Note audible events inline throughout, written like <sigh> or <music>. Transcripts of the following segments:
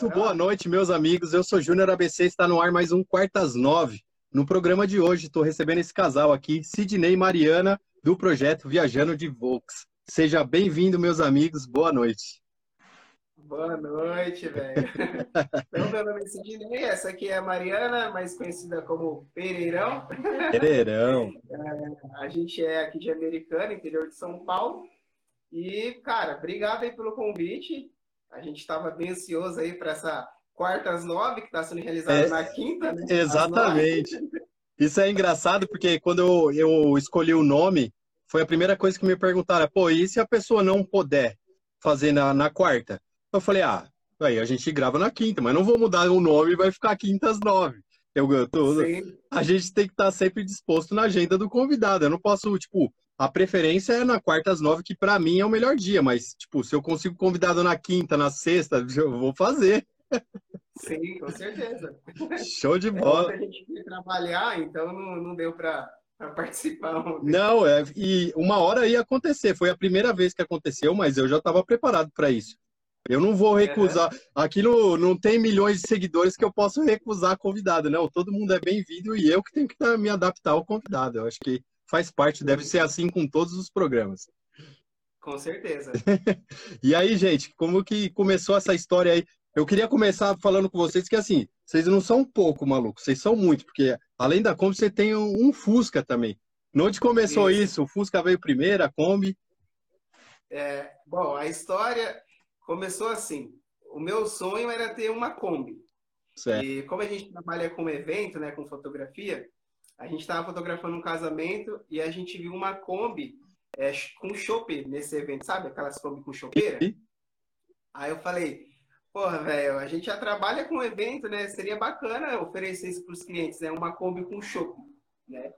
Muito boa noite, meus amigos. Eu sou Júnior ABC, está no ar mais um Quartas Nove. No programa de hoje, estou recebendo esse casal aqui, Sidney e Mariana, do projeto Viajando de Volks. Seja bem-vindo, meus amigos. Boa noite. Boa noite, velho. <laughs> Então, meu nome é Sidney, essa aqui é a Mariana, mais conhecida como Pereirão. Pereirão. A gente é aqui de Americana, interior de São Paulo. E, cara, obrigado aí pelo convite. A gente estava bem ansioso aí para essa quarta às nove, que está sendo realizada É, na quinta, né? Exatamente. Isso é engraçado porque quando eu, eu escolhi o nome, foi a primeira coisa que me perguntaram: pô, e se a pessoa não puder fazer na, na quarta? Eu falei: ah, aí a gente grava na quinta, mas não vou mudar o nome, vai ficar quinta às nove. Eu, eu tô-. Sim, a gente tem que estar sempre disposto na agenda do convidado. Eu não posso, tipo, a preferência é na quarta às nove, que pra mim é o melhor dia, mas, tipo, se eu consigo convidado na quinta, na sexta, <laughs> eu vou fazer. sim, com certeza. Show de É, bola. ontem a gente foi trabalhar, então não, não deu para participar ontem. Não, é, e uma hora ia acontecer. Foi a primeira vez que aconteceu, mas eu já estava preparado para isso. Eu não vou recusar. Aqui no, não tem milhões de seguidores que eu posso recusar convidado, não. Todo mundo é bem-vindo e eu que tenho que me adaptar ao convidado. Eu acho que faz parte, deve ser assim com todos os programas. Com certeza. <laughs> E aí, gente, como que começou essa história aí? Eu queria começar falando com vocês que, assim, vocês não são pouco malucos, vocês são muito, porque além da Kombi, você tem um, um Fusca também. Onde começou Isso. isso? O Fusca veio primeiro, a Kombi? É, bom, a história começou assim. O meu sonho era ter uma Kombi. Certo. E como a gente trabalha com evento, né, com fotografia, a gente estava fotografando um casamento e a gente viu uma Kombi é, com chope nesse evento, sabe? Aquelas Kombi com chopeira. Aí eu falei, porra, velho, a gente já trabalha com evento, né? Seria bacana oferecer isso para os clientes, né? Uma Kombi com chope, né?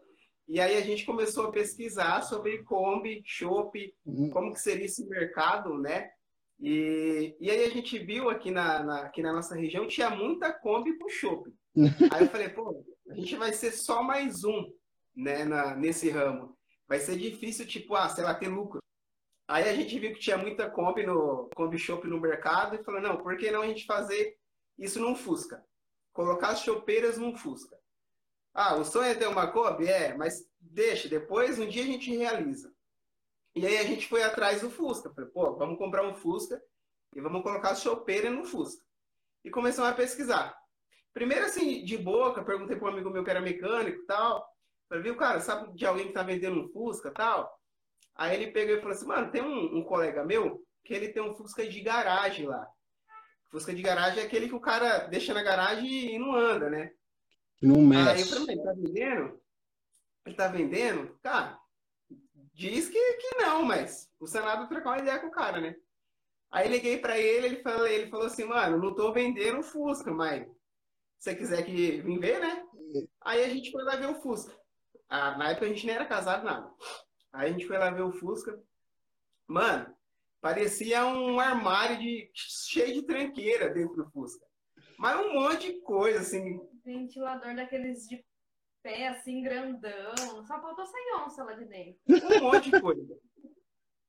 E aí a gente começou a pesquisar sobre Kombi, chope, como que seria esse mercado, né? E, e aí a gente viu aqui na, na- aqui na nossa região tinha muita Kombi com chopp. <laughs> Aí eu falei, pô, a gente vai ser só mais um, né, na, nesse ramo. Vai ser difícil, tipo, ah, sei lá, ter lucro. Aí a gente viu que tinha muita Kombi no Kombi Shop no mercado e falou, não, por que não a gente fazer isso num Fusca? Colocar as chopeiras num Fusca. Ah, o sonho é ter uma Kombi? É, mas deixa, depois um dia a gente realiza. E aí a gente foi atrás do Fusca. Falei, pô, vamos comprar um Fusca e vamos colocar as chopeiras no Fusca. E começamos a pesquisar. Primeiro, assim, de boca, perguntei para um amigo meu que era mecânico e tal. Falei, viu, cara, sabe de alguém que tá vendendo um Fusca e tal? Aí ele pegou e falou assim, mano, tem um, um colega meu que ele tem um Fusca de garagem lá. Fusca de garagem é aquele que o cara deixa na garagem e não anda, né? Não Aí eu mexe. falei, ele tá vendendo? Ele tá vendendo? Cara, diz que, que não, mas custa nada trocar uma ideia com o cara, né? Aí liguei pra ele, ele falou, ele falou assim, mano, não tô vendendo o Fusca, mas você quiser que vim ver, né? Aí a gente foi lá ver o Fusca. Ah, na época a gente nem era casado, nada. Aí a gente foi lá ver o Fusca. Mano, parecia um armário de, cheio de tranqueira dentro do Fusca. Mas um monte de coisa, assim, Ventilador daqueles de pé, assim, grandão. Só faltou sair onça lá de dentro. um monte de coisa.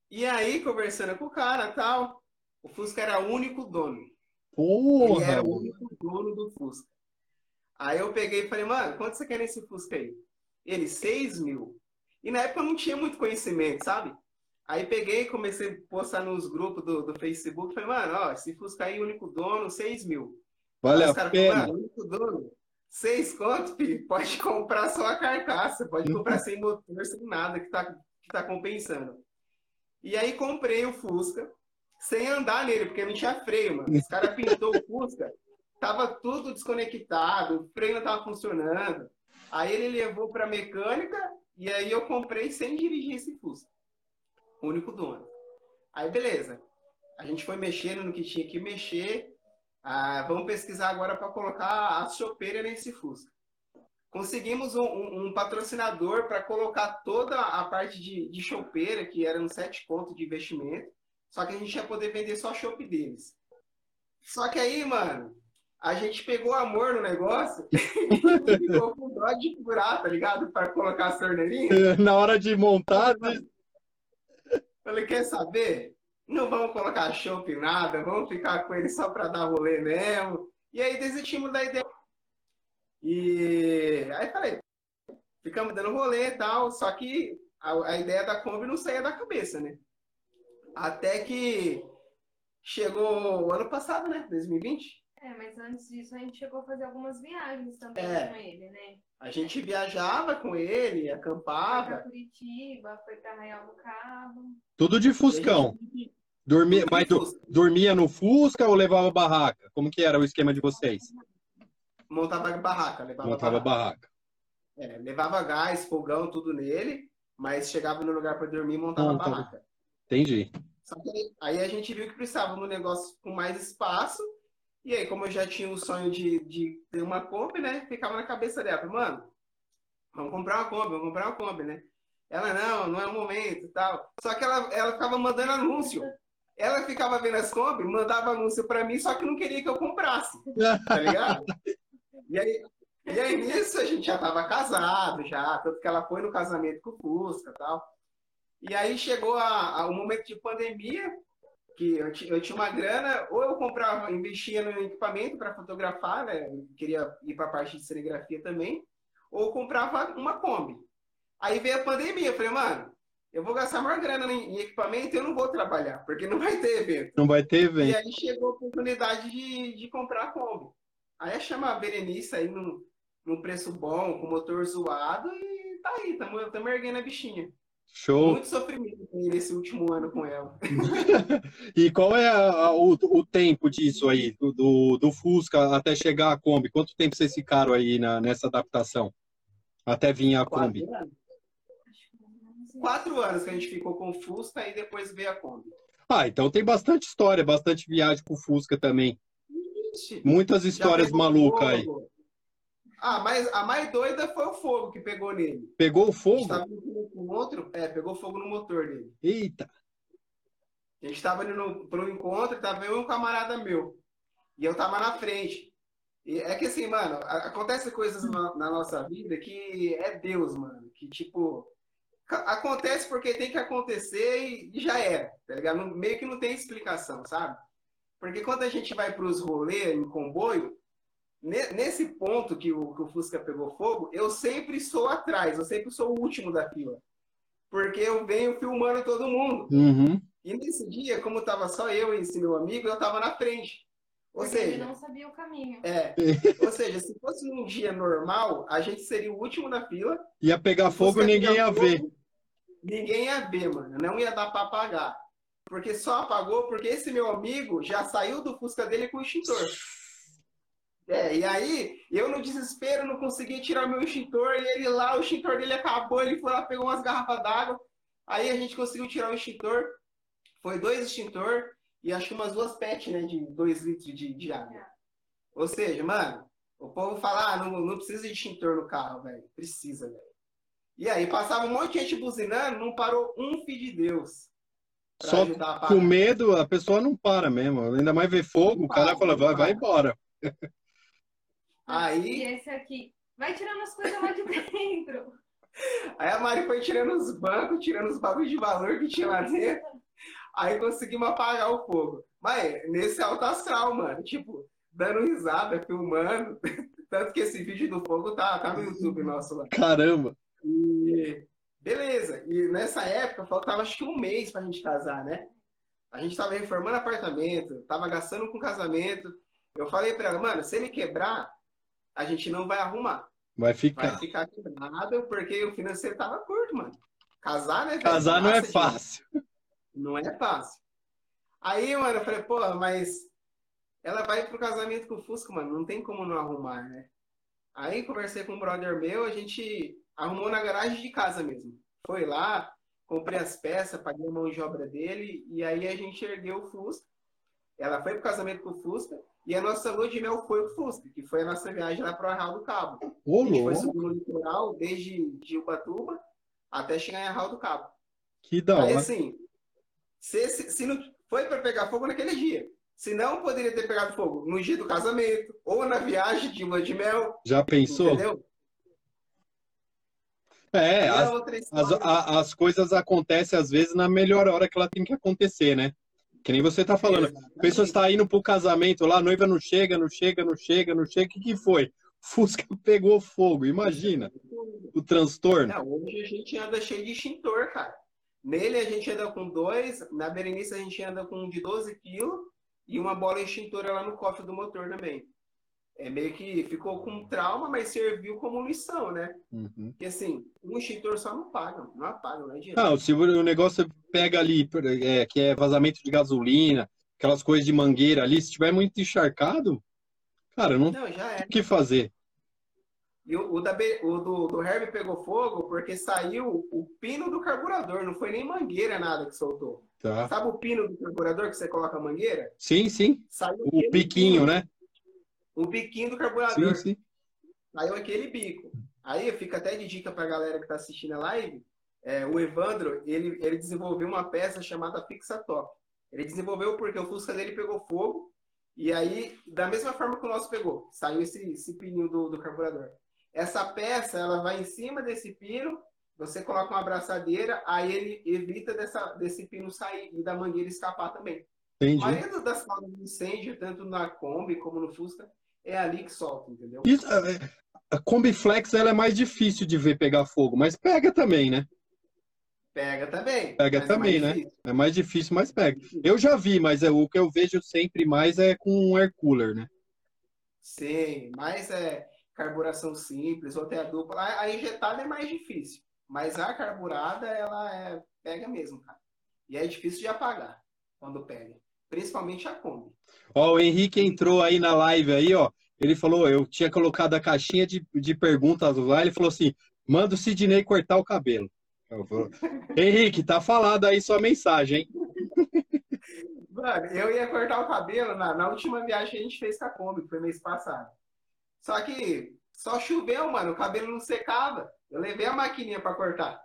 E aí, conversando com o cara tal, o Fusca era o único dono. Ele Porra! era o único dono do Fusca. Aí eu peguei e falei, mano, quanto você quer nesse Fusca aí? Ele, 6 mil. E na época eu não tinha muito conhecimento, sabe? Aí peguei e comecei a postar nos grupos do, do Facebook. Falei, mano, ó, esse Fusca aí, único dono, 6 mil. Vale os caras falaram, único dono, 6 conto, filho, pode comprar só a carcaça, pode comprar sem motor, sem nada, que tá, que tá compensando. E aí comprei o Fusca, sem andar nele, porque não tinha freio, mano. Os caras pintou o Fusca, tava tudo desconectado, o freio não tava funcionando. Aí ele levou pra mecânica e aí eu comprei sem dirigir esse Fusca. único dono. Aí, beleza. A gente foi mexendo no que tinha que mexer. Ah, vamos pesquisar agora para colocar a chopeira nesse Fusca. Conseguimos um, um, um patrocinador para colocar toda a parte de, de chopeira, que era um sete contos de investimento. Só que a gente ia poder vender só a chope deles. Só que aí, mano, a gente pegou amor no negócio <laughs> e ficou com dó de furar, tá ligado? Para colocar a torneirinha. <laughs> Na hora de montar, Falei, quer saber? Não vamos colocar chopp nada, vamos ficar com ele só para dar rolê mesmo. E aí desistimos da ideia. E aí falei, ficamos dando rolê e tal, só que a, a ideia da Kombi não saía da cabeça, né? Até que chegou o ano passado, né? 2020. É, mas antes disso a gente chegou a fazer algumas viagens também É. com ele, né? A gente viajava com ele, Foi pra acampava. Curitiba, foi pra Arraial do Cabo. tudo de Fuscão. Dormia, mas du- dormia no Fusca ou levava barraca? Como que era o esquema de vocês? Montava barraca, levava Montava barraca. barraca. É, levava gás, fogão, tudo nele, mas chegava no lugar para dormir e montava Montava. barraca. Entendi. Só que aí- aí a gente viu que precisava de um negócio com mais espaço. E aí, como eu já tinha o sonho de, de ter uma Kombi, né? Ficava na cabeça dela, mano, vamos comprar uma Kombi, vamos comprar uma Kombi, né? Ela, não, não é o momento e tal. Só que ela, ela ficava mandando anúncio. Ela ficava vendo as Kombi, mandava anúncio pra mim, só que não queria que eu comprasse, tá ligado? E aí, e aí nisso a gente já tava casado, já, tanto que ela foi no casamento com o Fusca e tal. E aí chegou a, a- o momento de pandemia, que eu, eu tinha uma grana, ou eu comprava, investia no equipamento para fotografar, né? Eu queria ir para a parte de serigrafia também, ou eu comprava uma Kombi. Aí veio a pandemia, eu falei, mano, eu vou gastar mais grana em, equipamento e eu não vou trabalhar, porque não vai ter evento. Não vai ter E evento. aí chegou a oportunidade de, de comprar a Kombi. Aí chama a Berenice aí num, num preço bom, com motor zoado, e tá aí, estamos erguendo a bichinha. Show. Muito sofrimento nesse último ano com ela. <laughs> E qual é a- a- o, o tempo disso aí, do, do, Fusca até chegar a Kombi? Quanto tempo vocês ficaram aí na, nessa adaptação? Até vir a Kombi? Quatro anos. Menos isso. Quatro anos que a gente ficou com o Fusca e depois veio a Kombi. Ah, então tem bastante história, bastante viagem com o Fusca também. Muitas histórias malucas aí. Ah, mas a mais doida foi o fogo que pegou nele. Pegou o A gente fogo? tava indo com outro, é, pegou fogo no motor dele. Eita. A gente tava indo para um encontro, tava eu e um camarada meu. E eu tava na frente. E é que assim, mano, acontece coisas na, na nossa vida que é Deus, mano. Que tipo, acontece porque tem que acontecer e, já era, tá ligado? Meio que não tem explicação, sabe? Porque quando a gente vai pros rolês em comboio, nesse ponto que o, que o Fusca pegou fogo, eu sempre sou atrás, eu sempre sou o último da fila. Porque eu venho filmando todo mundo. Uhum. E nesse dia, como tava só eu e esse meu amigo, eu tava na frente. Ou Porque ele seja, não sabia o caminho. é, <laughs> ou seja, se fosse num dia normal, a gente seria o último da fila. Ia pegar fogo e ninguém ia ver. fogo, Ninguém ia ver, mano. Não ia dar pra apagar. Porque só apagou porque esse meu amigo já saiu do Fusca dele com o extintor. <laughs> É, e aí, eu no desespero não consegui tirar meu extintor, e ele lá, o extintor dele acabou, ele foi lá, pegou umas garrafas d'água, aí a gente conseguiu tirar o extintor, foi dois extintor, e acho que umas duas PET, né, de dois litros de, de água. Ou seja, mano, o povo fala, ah, não, não precisa de extintor no carro, velho, precisa, velho. E aí, passava um monte de gente buzinando, não parou um filho de Deus. pra Só ajudar a com medo, a pessoa não para mesmo. Ainda mais ver fogo, o cara para, fala, vai, não vai embora. <laughs> Aí- E esse aqui, vai tirando as coisas lá de <laughs> dentro. Aí a Mari foi tirando os bancos, tirando os bagulhos de valor que tinha lá dentro. Aí conseguimos apagar o fogo. Mas nesse alto astral, mano. Tipo, dando risada, filmando. <laughs> Tanto que esse vídeo do fogo tá, tá no YouTube nosso lá. Caramba. E beleza. E nessa época faltava acho que um mês pra gente casar, né? A gente tava reformando apartamento, tava gastando com casamento. Eu falei pra ela, mano, se ele quebrar, a gente não vai arrumar. Vai Vai ficar. ficar quebrado porque o financeiro tava curto, mano. Casar, né? Casar não é fácil. Não é fácil. Aí, mano, eu falei, pô, mas ela vai pro casamento com o Fusca, mano, não tem como não arrumar, né? Aí conversei com um brother meu, a gente arrumou na garagem de casa mesmo. Foi lá, comprei as peças, paguei a mão de obra dele, e aí a gente ergueu o Fusca. Ela foi pro casamento com o Fusca, e a nossa lua de mel foi o Fusca, que foi a nossa viagem lá pro Arraial do Cabo. Ô, A gente foi subir no litoral, desde de Ubatuba até chegar em Arraial do Cabo. que da Aí hora. assim, se, se, se não foi para pegar fogo naquele dia. Se não, poderia ter pegado fogo no dia do casamento, ou na viagem de lua de mel, Já pensou? entendeu? É, a as, as, as coisas acontecem às vezes na melhor hora que ela tem que acontecer, né? Que nem você tá falando. Exatamente. A pessoa está indo pro casamento lá, a noiva não chega, não chega, não chega, não chega. O que que foi? <laughs> Fusca pegou fogo, imagina o transtorno. Não, hoje a gente anda cheio de extintor, cara. Nele a gente anda com dois, na Berenice a gente anda com um de 12 quilos e uma bola extintora lá no cofre do motor também. É meio que ficou com trauma, mas serviu como lição, né? Uhum. Porque assim, um extintor só não paga, não apaga, não é dinheiro. Não, se o negócio pega ali, é, que é vazamento de gasolina, aquelas coisas de mangueira ali, se tiver muito encharcado, cara, não Não, já é. o que fazer. E o, o da o do, do Herb pegou fogo porque saiu o pino do carburador, não foi nem mangueira nada que soltou. Tá? Sabe o pino do carburador que você coloca a mangueira? Sim, sim. Saiu O piquinho, pino, né? O biquinho do Sim, carburador. sim. Saiu aquele bico. Aí fica até de dica pra galera que tá assistindo a live. é, o Evandro, ele, ele desenvolveu uma peça chamada Fixa Top. Ele desenvolveu porque o Fusca dele pegou fogo. E aí, da mesma forma que o nosso pegou, saiu esse, esse pininho do, do carburador. Essa peça, ela vai em cima desse pino, você coloca uma abraçadeira, aí ele evita dessa, desse pino sair e da mangueira escapar também. A Entendi. maioria das causas de incêndio, tanto na Kombi como no Fusca, é ali que solta, entendeu? Isso, é, a Kombi Flex ela é mais difícil de ver pegar fogo, mas pega também, né? Pega também. Pega é também, mais né? difícil. É mais difícil, mas pega. Eu já vi, mas é, o que eu vejo sempre mais é com um air cooler, né? Sim, mas é carburação simples, ou até a dupla. A, a injetada é mais difícil, mas a carburada, ela é, pega mesmo, cara. E é difícil de apagar quando pega. Principalmente a Kombi. Ó, o Henrique entrou aí na live aí, ó. Ele falou, eu tinha colocado a caixinha de, de perguntas lá, ele falou assim, manda o Sidney cortar o cabelo. Henrique, tá falado aí sua mensagem, hein? <laughs> Mano, eu ia cortar o cabelo na, na última viagem que a gente fez com a Kombi, que foi mês passado. Só que só choveu, mano, o cabelo não secava. Eu levei a maquininha pra cortar.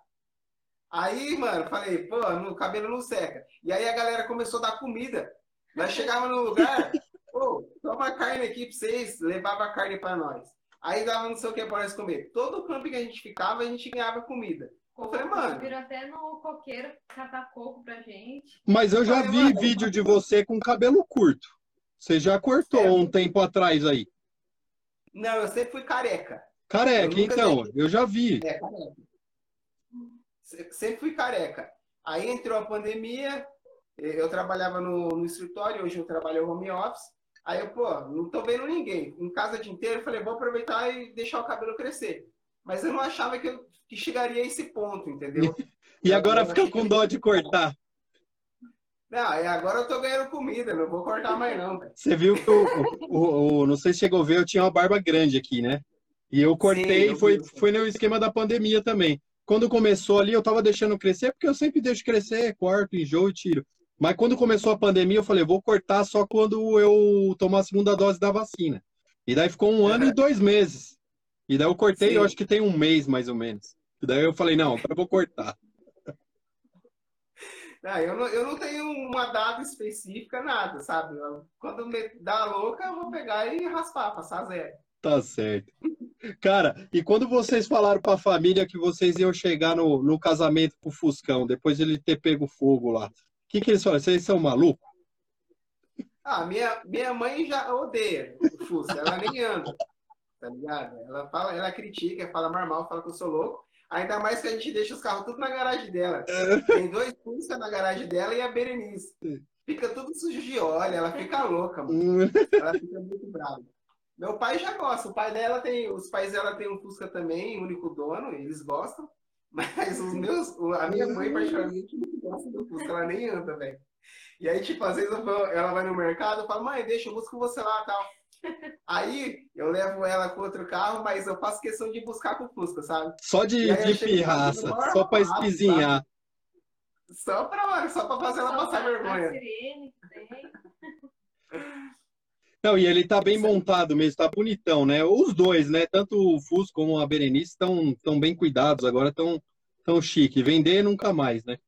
Aí, mano, falei, pô, o cabelo não seca. E aí a galera começou a dar comida. Nós chegava no lugar, pô, toma carne aqui pra vocês, levava carne pra nós. Aí dava não sei o que pra nós comer. Todo campo que a gente ficava, a gente ganhava comida. Eu falei, mano, Viram até no coqueiro catar coco pra gente. Mas eu já vi mano. vídeo de você com cabelo curto. Você já cortou É. um tempo atrás aí. não, eu sempre fui careca. Careca, Eu então, eu já vi. É, careca. Se- Sempre fui careca. Aí entrou a pandemia, eu trabalhava no, no escritório, hoje eu trabalho home office. Aí eu, pô, não tô vendo ninguém. Em casa o dia inteiro, eu falei, vou aproveitar e deixar o cabelo crescer. Mas eu não achava que, eu, que chegaria a esse ponto, entendeu? E agora Eu fica com dó de cortar. Não, e agora eu tô ganhando comida, não vou cortar mais não, cara. Você viu que o, o- o- não sei se chegou a ver, eu tinha uma barba grande aqui, né? E eu cortei, Sim, eu foi, vi. foi no esquema da pandemia também. Quando começou ali, eu tava deixando crescer, porque eu sempre deixo crescer, corto, enjoo e tiro. Mas quando começou a pandemia, eu falei, vou cortar só quando eu tomar a segunda dose da vacina. E daí ficou um ano e dois meses. E daí eu cortei, Sim. eu acho que tem um mês mais ou menos. E daí eu falei, não, agora eu vou cortar. Não, <laughs> eu, não, eu não tenho uma data específica, nada, sabe? Quando me dá louca, eu vou pegar e raspar, passar zero. Tá certo. Cara, e quando vocês falaram pra família que vocês iam chegar no, no casamento com o Fuscão, depois de ele ter pego fogo lá, o que, que eles falaram? Vocês são malucos? Ah, minha, minha mãe já odeia o Fusca, ela nem anda, tá ligado? Ela fala, ela critica, fala normal, fala que eu sou louco. Ainda mais que a gente deixa os carros tudo na garagem dela. Tem dois Fusca na garagem dela e a Berenice. Fica tudo sujo de óleo, ela fica louca, mano. Ela fica muito brava. Meu pai já gosta, o pai dela tem, os pais dela tem um Fusca também, único dono, eles gostam. <laughs> Mas os meus, a minha mãe particularmente não gosta do Fusca, ela nem anda, velho. E aí, tipo, às vezes vou- ela vai no mercado, eu falo, mãe, deixa, eu busco você lá tal. <laughs> Aí eu levo ela com outro carro, mas eu faço questão de buscar com o Fusca, sabe? Só de, E de casa, pirraça, só pra espizinhar. Só pra, só pra fazer ela Só passar a- a vergonha. sirene. <laughs> Não, e ele tá bem montado mesmo, tá bonitão, né? Os dois, né? Tanto o Fusco como a Berenice estão tão bem cuidados, agora estão tão chique. Vender nunca mais, né?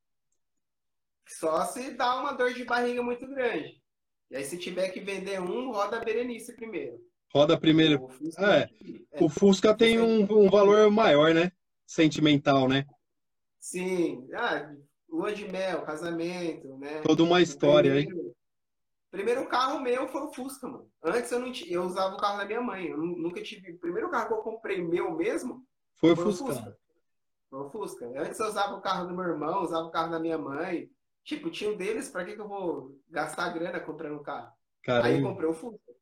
Só se dá uma dor de barriga muito grande. E aí, se tiver que vender um, roda a Berenice primeiro. Roda primeiro. O Fusca- É. é, O Fusca tem um, um valor maior, né? Sentimental, né? Sim. Ah, lua de mel, casamento, né? Toda uma história aí. Primeiro, primeiro carro meu foi o Fusca, mano. Antes eu não tinha, eu usava o carro da minha mãe. Eu nu- nunca tive. O primeiro carro que eu comprei meu mesmo Foi o foi o Fusca. Fusca. Foi o Fusca. Antes eu usava o carro do meu irmão, usava o carro da minha mãe. Tipo, tinha um deles, pra que, que eu vou gastar grana comprando um carro? Aí eu Caramba, comprei o Fusca.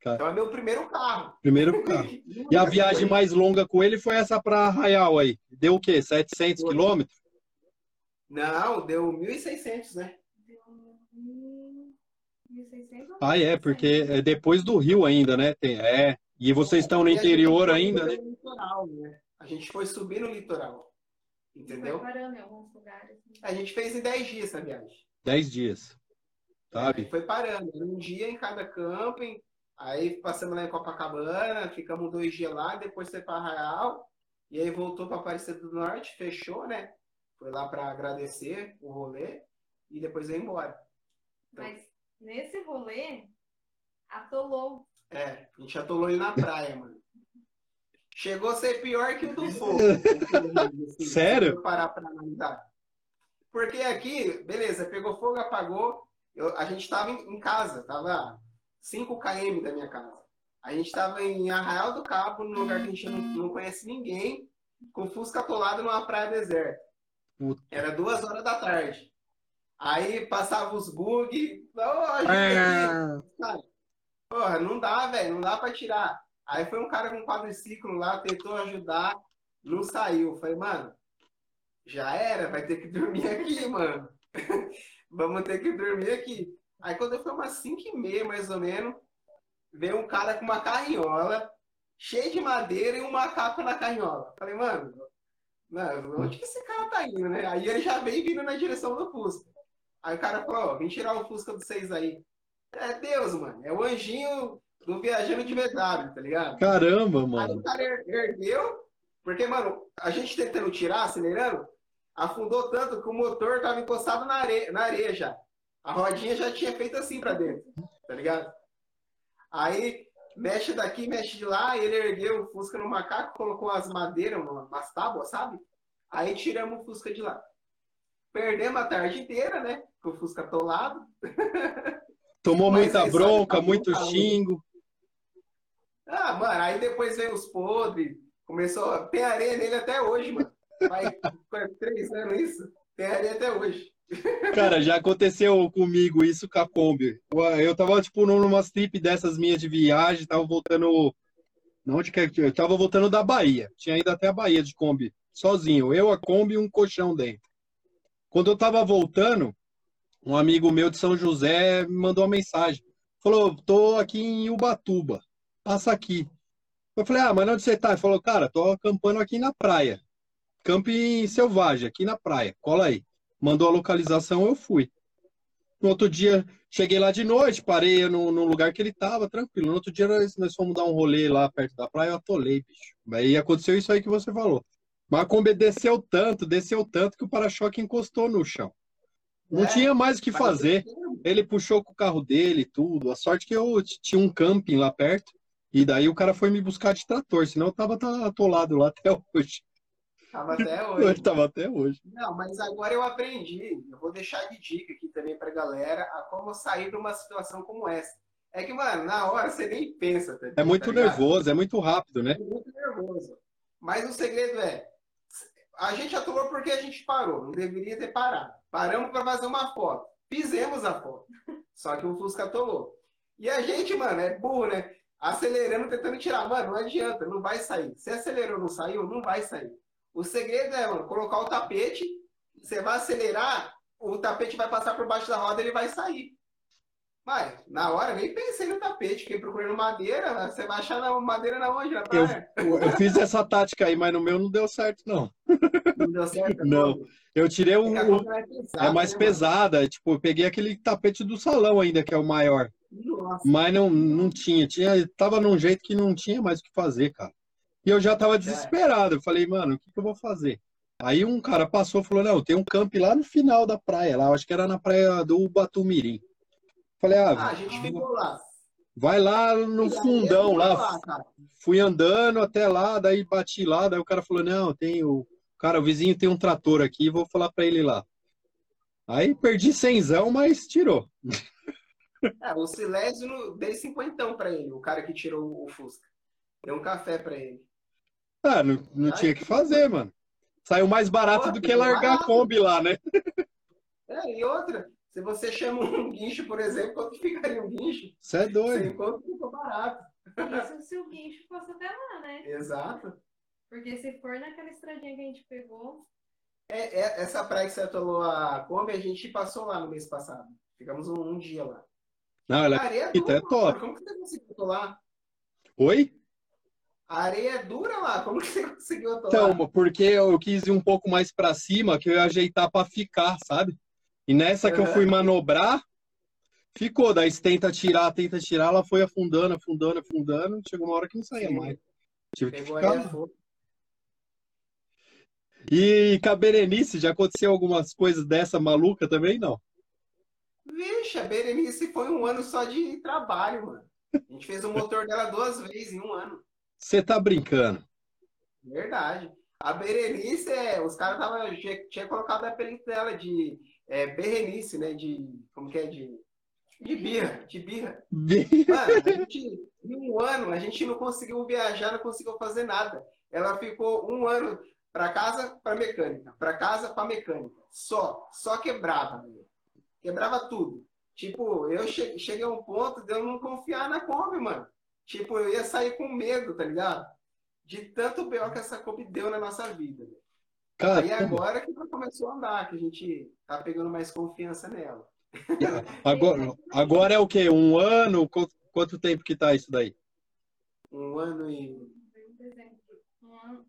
Cara. Então é meu primeiro carro. primeiro carro. <laughs> E a viagem mais longa com ele foi essa pra Arraial aí. Deu o quê? 700 Foi. quilômetros? Não, deu 1.600, né? Deu 1.600. Ah, é, porque é depois do Rio ainda, né? Tem- é. E vocês estão no interior ainda, né? litoral, né? A gente foi subir no litoral. Entendeu? Foi parando em alguns lugares. né? A gente fez em 10 dias essa viagem. 10 dias. A Sabe? foi parando. Um dia em cada camping. Aí passamos lá em Copacabana, ficamos dois dias lá, depois foi para Arraial. E aí voltou para Aparecida do Norte, fechou, né? Foi lá para agradecer o rolê e depois veio embora. Então- Mas nesse rolê, atolou. É, a gente atolou ele na praia, mano. Chegou a ser pior que o do fogo. <laughs> Sério? parar pra analisar. Porque aqui, beleza, pegou fogo, apagou. Eu- a gente tava em, em casa, tava 5 km da minha casa. A gente tava em Arraial do Cabo, num lugar que a gente não, não conhece ninguém, com Fusca atolado numa praia deserta. Puta. Era duas horas da tarde. Aí passava os bug. Oh, aqui, Cara, porra, não dá, velho, não dá pra tirar. Aí foi um cara com quadriciclo lá, tentou ajudar, não saiu. Falei, mano, já era, vai ter que dormir aqui, mano. <laughs> Vamos ter que dormir aqui. Aí quando foi umas 5 e meia, mais ou menos, veio um cara com uma carrinhola, cheio de madeira e um macaco na carrinhola. Falei, mano, mano, onde que esse cara tá indo, né? Aí ele já veio vindo na direção do Fusca. Aí o cara falou, ó, vem tirar o Fusca de vocês aí. É Deus, mano. É o anjinho do viajando de VW, tá ligado? Caramba, Aí o mano. cara er- ergueu, porque, mano, a gente tentando tirar, acelerando, afundou tanto que o motor tava encostado na areia, na areia já. A rodinha já tinha feito assim pra dentro, tá ligado? Aí mexe daqui, mexe de lá, ele ergueu o Fusca no macaco, colocou as madeiras, uma- umas tábuas, sabe? Aí tiramos o Fusca de lá. Perdemos a tarde inteira, né? Com o Fusca atolado. <laughs> Tomou Mas muita bronca, muito xingo. Ah, mano, aí depois veio os podres, começou. Tem areia nele até hoje, mano. Faz quase <laughs> três anos isso. Tem areia até hoje. <laughs> Cara, já aconteceu comigo isso com a Kombi. Eu tava, tipo, numa trip dessas minhas de viagem, tava voltando. Onde é que eu tava voltando da Bahia. Tinha ido até a Bahia de Kombi, sozinho. Eu, a Kombi e um colchão dentro. Quando eu tava voltando, um amigo meu de São José me mandou uma mensagem. Falou: tô aqui em Ubatuba, passa aqui. Eu falei: ah, mas onde você tá? Ele falou: cara, tô acampando aqui na praia. Camping selvagem, aqui na praia. Cola aí mandou a localização, eu fui. No outro dia, cheguei lá de noite, parei no, no lugar que ele tava, tranquilo. No outro dia, nós, nós fomos dar um rolê lá perto da praia, eu atolei, bicho. Aí aconteceu isso aí que você falou. Mas a Kombi desceu tanto, desceu tanto que o para-choque encostou no chão. Não É, tinha mais o que fazer. Ele puxou com o carro dele e tudo. A sorte que eu tinha um camping lá perto. E daí o cara foi me buscar de trator, senão eu tava atolado lá <laughs> até hoje. Tava até Eu hoje. <laughs> tava até hoje. Não, mas agora eu aprendi. Eu vou deixar de dica aqui também pra galera a como sair de uma situação como essa. É que, mano, na hora você nem pensa. Tá, É muito tá nervoso, é muito rápido, né? É muito nervoso. Mas o segredo é, a gente atolou porque a gente parou, não deveria ter parado. Paramos para fazer uma foto. Fizemos a foto. Só que o Fusca atolou. E a gente, mano, é burro, né? Acelerando, tentando tirar. Mano, não adianta, não vai sair. Se acelerou, não saiu, não vai sair. O segredo é, mano, colocar o tapete, você vai acelerar, o tapete vai passar por baixo da roda ele vai sair. Mas, na hora, nem pensei no tapete, fiquei procurando madeira. Você vai achar na madeira na onde? Eu, eu fiz essa tática aí, mas no meu não deu certo, não. <laughs> Não deu certo? <laughs> Não. Eu tirei o, É, é, pesada, é mais né, pesada, tipo, eu peguei aquele tapete do salão ainda, que é o maior. mano? Nossa. Mas não, não tinha, tinha, tava num jeito que não tinha mais o que fazer, cara. E eu já tava desesperado. Eu falei, mano, o que que eu vou fazer? Aí um cara passou e falou, não, tem um camp lá no final da praia, lá, acho que era na praia do Batumirim. Falei, Ah, ah, a gente ficou lá. vai lá no E fundão lá. cara. Fui andando até lá, daí bati lá, daí o cara falou, não, tem o... Cara, o vizinho tem um trator aqui, vou falar pra ele lá. Aí perdi cenzão, mas tirou. <laughs> É, o Silésio dei cinquentão pra ele, o cara que tirou o Fusca. Deu um café pra ele. Ah, não, não tinha o que fazer, mano. Saiu mais barato Pô, do que largar a barato. Kombi lá, né? <laughs> É, e outra, se você chama um guincho, por exemplo, quanto ficaria um guincho? Você é doido. conto ficou barato. Isso se o guincho fosse até lá, né? Exato. Porque se for naquela estradinha que a gente pegou, É, é- essa praia que você atolou a Kombi, a gente passou lá no mês passado. Ficamos um, um dia lá. Não, ela A areia é bonita, dura, é top. Como que você conseguiu atolar? Oi? A areia é dura lá. Como que você conseguiu atolar? Então, porque eu quis ir um pouco mais pra cima, que eu ia ajeitar pra ficar, sabe? E nessa que eu fui manobrar, ficou. Daí você tenta tirar, tenta tirar, ela foi afundando, afundando, afundando. Chegou uma hora que não saía Sim. mais. Tive que Pegou a ficar. E com a Berenice, já aconteceu algumas coisas dessa maluca também? Não. Vixe, a Berenice foi um ano só de trabalho, mano. A gente fez o motor dela duas vezes em um ano. Você tá brincando. Verdade. A Berenice, é, os caras tava, tinha, tinha colocado o apelido dela de é, Berenice, né? De. Como que é? De. De birra, de birra. Mano, a gente, em um ano, a gente não conseguiu viajar, não conseguiu fazer nada. Ela ficou um ano para casa, para mecânica, para casa, para mecânica. Só, só quebrava, velho. Quebrava tudo. Tipo, eu che- cheguei a um ponto de eu não confiar na Kombi, mano. Tipo, eu ia sair com medo, tá ligado? De tanto BO que essa Kombi deu na nossa vida. Cara, Aí agora que ela começou a andar, que a gente tá pegando mais confiança nela. <laughs> agora, agora é o quê? Um ano? Quanto, quanto tempo que tá isso daí? Um ano e. em dezembro, um ano,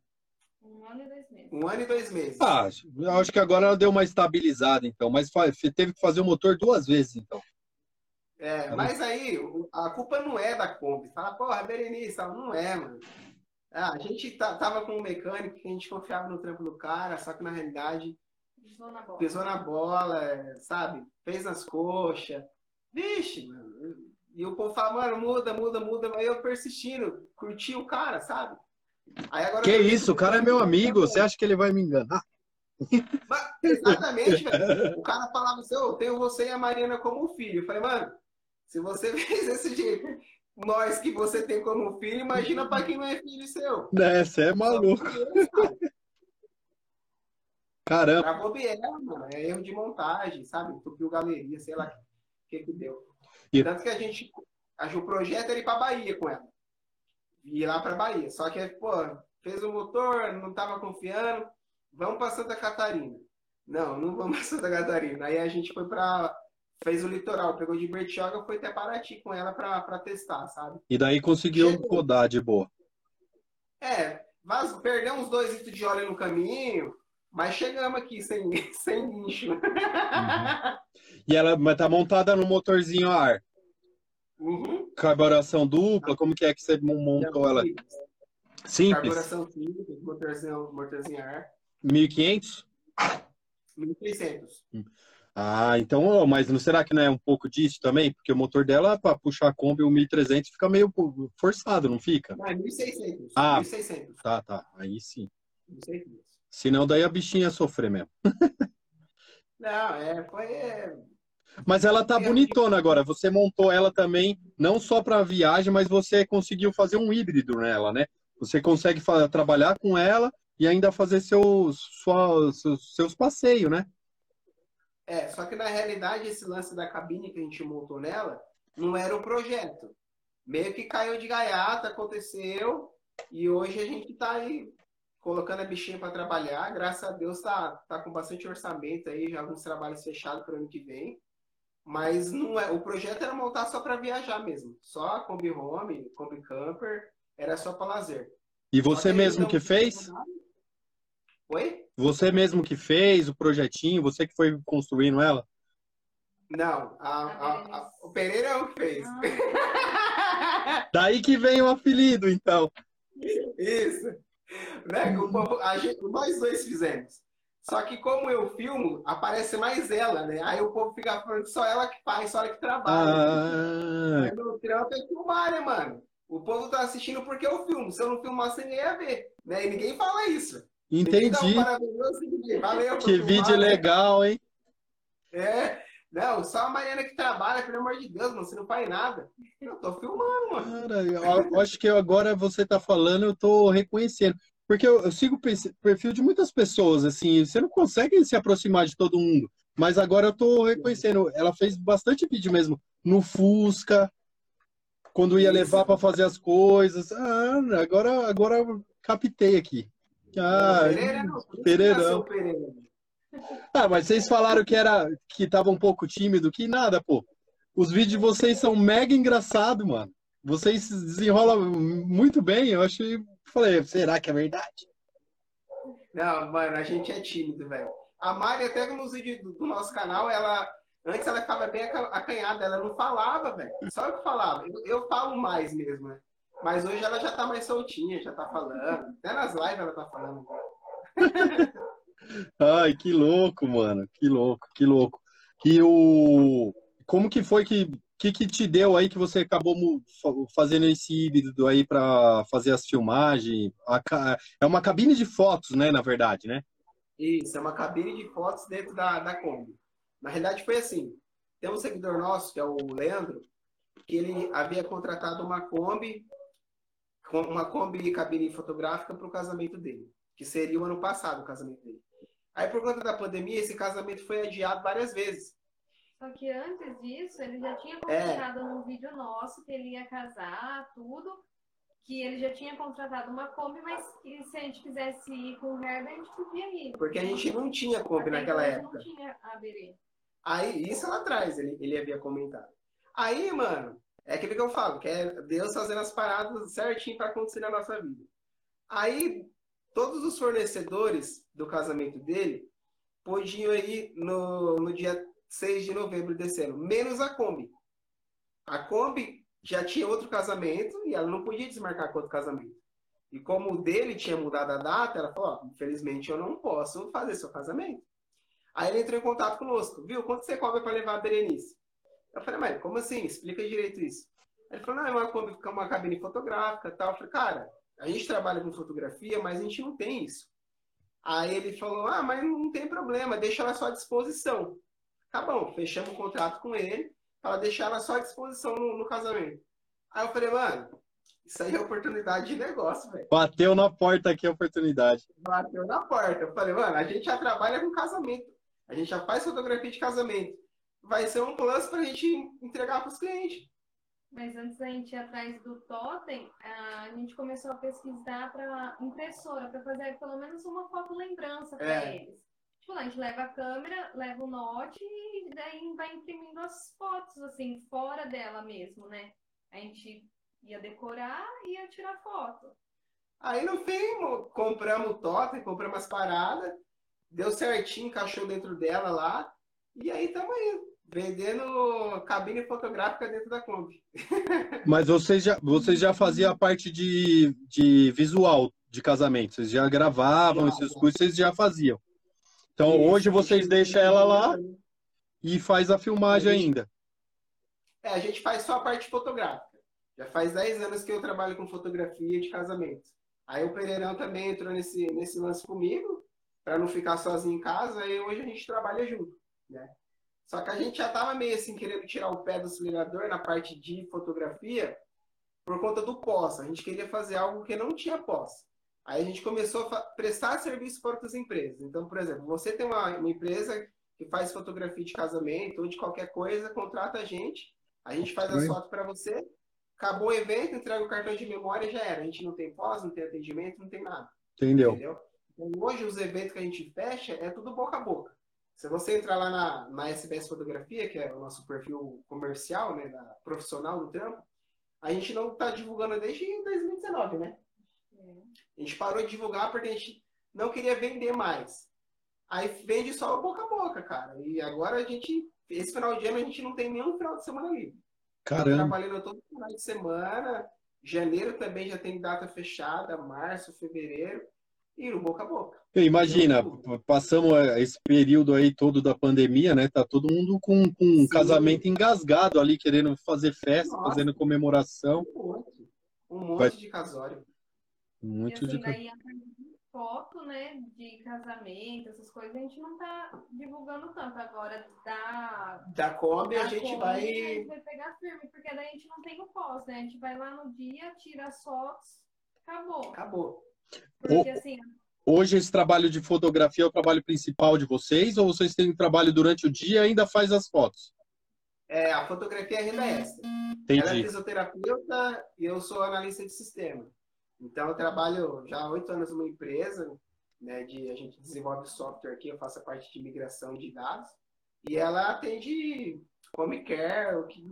um ano e dois meses. Um ano e dois meses. Ah, eu acho que agora ela deu uma estabilizada, então. Mas teve que fazer o motor duas vezes, então. É, mas aí a culpa não é da Kombi. Fala, porra, Berenice, ela não é, mano. Ah, a gente tava com um mecânico que a gente confiava no trampo do cara, só que na realidade Pisou na bola. pisou na bola, é, sabe? Fez nas coxas. Vixe, mano. E o povo fala, mano, muda, muda, muda. Aí eu persistindo, curti o cara, sabe? Que isso, o cara é meu amigo. Você acha que ele vai me enganar? Mas, Exatamente, velho. O cara falava assim, eu tenho você e a Mariana como filho. Eu falei, mano, se você <laughs> fez desse jeito, nós que você tem como filho, imagina pra quem não é filho seu. Né, você é maluco. Caramba. Pra bobeira, mano, é erro de montagem, sabe? Tupiu galeria, sei lá o que que deu. E- Tanto que a gente, a- o projeto era ir pra Bahia com ela. Ir lá pra Bahia. Só que, pô, fez o motor, não tava confiando, vamos pra Santa Catarina. Não, não vamos pra Santa Catarina. Aí a gente foi pra. Fez o litoral, pegou de Bertioga, foi até Paraty com ela pra testar, sabe? E daí conseguiu Chegou. rodar de boa. É, vaz, perdeu uns dois litros de óleo no caminho, mas chegamos aqui sem, <laughs> sem guincho. E ela mas tá montada no motorzinho a ar. Uhum. Carburação dupla, como que é que você montou ela? Simples. Carburação simples, motorzinho, ar. 1500? 1600. Ah, então, ó, mas não será que não é um pouco disso também? Porque o motor dela, para puxar a Kombi, o 1300 fica meio forçado, não fica? É 1600. Ah. 1600. Tá, tá. Aí sim. 1600. Senão daí a bichinha ia sofrer mesmo. <laughs> Não, é, foi. é, Mas ela tá bonitona agora. Você montou ela também, não só para viagem, mas você conseguiu fazer um híbrido nela, né? Você consegue trabalhar com ela e ainda fazer seus, sua- seus, seus passeios, né? É, só que na realidade esse lance da cabine que a gente montou nela não era o projeto. Meio que caiu de gaiata, aconteceu, e hoje a gente tá aí colocando a bichinha para trabalhar. Graças a Deus tá, tá com bastante orçamento aí, já alguns trabalhos fechados para o ano que vem. Mas não é, o projeto era montar só para viajar mesmo. Só a Kombi Home, Kombi Camper, era só para lazer. E você mesmo que fez? Oi? Você mesmo que fez o projetinho, você que foi construindo ela? Não, a, a, a, o Pereira é o que fez. Ah. <laughs> Daí que vem o apelido, então. Isso. Né? O, gente, nós dois fizemos. Só que como eu filmo, aparece mais ela, né? Aí o povo fica falando que só ela que faz, só ela que trabalha. Ah. Aí meu trampo é filmar, né, mano? O povo tá assistindo porque eu filmo. Se eu não filmasse, ninguém ia ver. Né? E ninguém fala isso. Entendi. Um Valeu, que filmar, vídeo né? legal, hein? É. Não, só a Mariana que trabalha, pelo amor de Deus, mano, você não faz nada. Eu tô filmando, mano. Cara, eu acho que agora você tá falando, eu tô reconhecendo. Porque eu, eu sigo o perfil de muitas pessoas, assim, você não consegue se aproximar de todo mundo. Mas agora eu tô reconhecendo, ela fez bastante vídeo mesmo no Fusca, quando ia levar para fazer as coisas. Ah, agora, agora captei aqui. Ah, Pereira, não. Pereirão. <laughs> Ah, mas vocês falaram que era que tava um pouco tímido, que nada, pô. Os vídeos de vocês são mega engraçados, mano. Vocês desenrolam muito bem. Eu achei. Falei, será que é verdade? Não, mano, a gente é tímido, velho. A Mari, até nos vídeos do, do nosso canal, ela. Antes ela ficava bem acanhada, ela não falava, velho. Só eu que falava. Eu, eu falo mais mesmo, né? Mas hoje ela já tá mais soltinha, já tá falando. Até nas lives ela tá falando. <laughs> Ai, que louco, mano. Que louco, que louco. E o. Como que foi que. Que, que te deu aí que você acabou fazendo esse híbrido aí para fazer as filmagens? É uma cabine de fotos, né, na verdade, né? Isso, é uma cabine de fotos dentro da, da Kombi. Na realidade foi assim. Tem um seguidor nosso, que é o Leandro, que ele havia contratado uma Kombi, uma Kombi cabine fotográfica para o casamento dele, que seria o ano passado o casamento dele. Aí, por conta da pandemia, esse casamento foi adiado várias vezes. Só que antes disso, ele já tinha comentado é. num vídeo nosso que ele ia casar, tudo, que ele já tinha contratado uma Kombi, mas que se a gente quisesse ir com o Herbert, a gente podia ir. Porque a gente não tinha Kombi Até naquela época. não tinha a Berê. Aí, isso lá atrás, ele, ele havia comentado. Aí, mano, é aquilo que eu falo, que é Deus fazendo as paradas certinho para acontecer na nossa vida. Aí, todos os fornecedores do casamento dele podiam ir no, no dia 6 de novembro desse ano, menos a Kombi. A Kombi já tinha outro casamento e ela não podia desmarcar com outro casamento. E como o dele tinha mudado a data, ela falou: oh, infelizmente eu não posso fazer seu casamento. Aí ele entrou em contato conosco, viu? Quanto você cobra para levar a Berenice? Eu falei, mas como assim? Explica direito isso. Ele falou, não, é uma, Kombi, uma cabine fotográfica tal. Eu falei, cara, a gente trabalha com fotografia, mas a gente não tem isso. Aí ele falou: Ah, mas não tem problema, deixa ela à disposição. Tá bom, fechamos o contrato com ele para deixar ela só à disposição no, no, casamento. Aí eu falei, mano, isso aí é oportunidade de negócio, velho. Bateu na porta aqui a oportunidade. Bateu na porta. Eu falei, mano, a gente já trabalha com casamento. A gente já faz fotografia de casamento. Vai ser um plus para a gente entregar para os clientes. Mas antes da gente ir atrás do totem, a gente começou a pesquisar para impressora, para fazer pelo menos uma foto lembrança para é. eles. Tipo, a gente leva a câmera, leva o note e daí vai imprimindo as fotos, assim, fora dela mesmo, né? A gente ia decorar e ia tirar foto. Aí no fim, compramos o totem, compramos as paradas, deu certinho, encaixou dentro dela lá, e aí estamos aí vendendo cabine fotográfica dentro da Kombi. <laughs> Mas vocês já, vocês já faziam a parte de, de visual de casamento, vocês já gravavam já, esses cursos, vocês já faziam. Então Isso, hoje vocês deixam ela lá e faz a filmagem a gente, ainda. É, a gente faz só a parte fotográfica. Já faz 10 anos que eu trabalho com fotografia de casamento. Aí o Pereirão também entrou nesse, nesse lance comigo, para não ficar sozinho em casa, e hoje a gente trabalha junto, né? Só que a gente já estava meio assim querendo tirar o pé do acelerador na parte de fotografia por conta do pós. A gente queria fazer algo que não tinha pós. Aí a gente começou a prestar serviço para outras empresas. Então, por exemplo, você tem uma, uma empresa que faz fotografia de casamento ou de qualquer coisa, contrata a gente, a gente faz as fotos para você, acabou o evento, entrega o cartão de memória e já era. A gente não tem pós, não tem atendimento, não tem nada. Entendeu? Entendeu? Então, hoje os eventos que a gente fecha é tudo boca a boca. Se você entrar lá na, na SBS Fotografia, que é o nosso perfil comercial, né, da, profissional do trampo, a gente não está divulgando desde 2019, né? A gente parou de divulgar porque a gente não queria vender mais. Aí vende só boca a boca, cara. E agora a gente, esse final de ano, a gente não tem nenhum final de semana livre. Caramba. Trabalhando todo final de semana. Janeiro também já tem data fechada, março, fevereiro. E no boca a boca. Imagina, passamos esse período aí todo da pandemia, né? Tá todo mundo com, com um casamento engasgado ali, querendo fazer festa, Nossa. fazendo comemoração. Um monte, um monte Vai... de casório. Muito e assim, de daí a foto, né, de casamento, essas coisas, a gente não tá divulgando tanto. Agora da. Da Kombi a gente Kombi, vai. A gente vai pegar firme, porque daí a gente não tem o pós, né? A gente vai lá no dia, tira as fotos, acabou. Acabou. Porque assim. Hoje esse trabalho de fotografia é o trabalho principal de vocês, ou vocês têm trabalho durante o dia e ainda faz as fotos? É, a fotografia é renda extra. Entendi. Ela é fisioterapeuta e eu sou analista de sistema. Então, eu trabalho já há oito anos numa empresa, né, de, a gente desenvolve software aqui, eu faço a parte de migração de dados, e ela atende home care, o que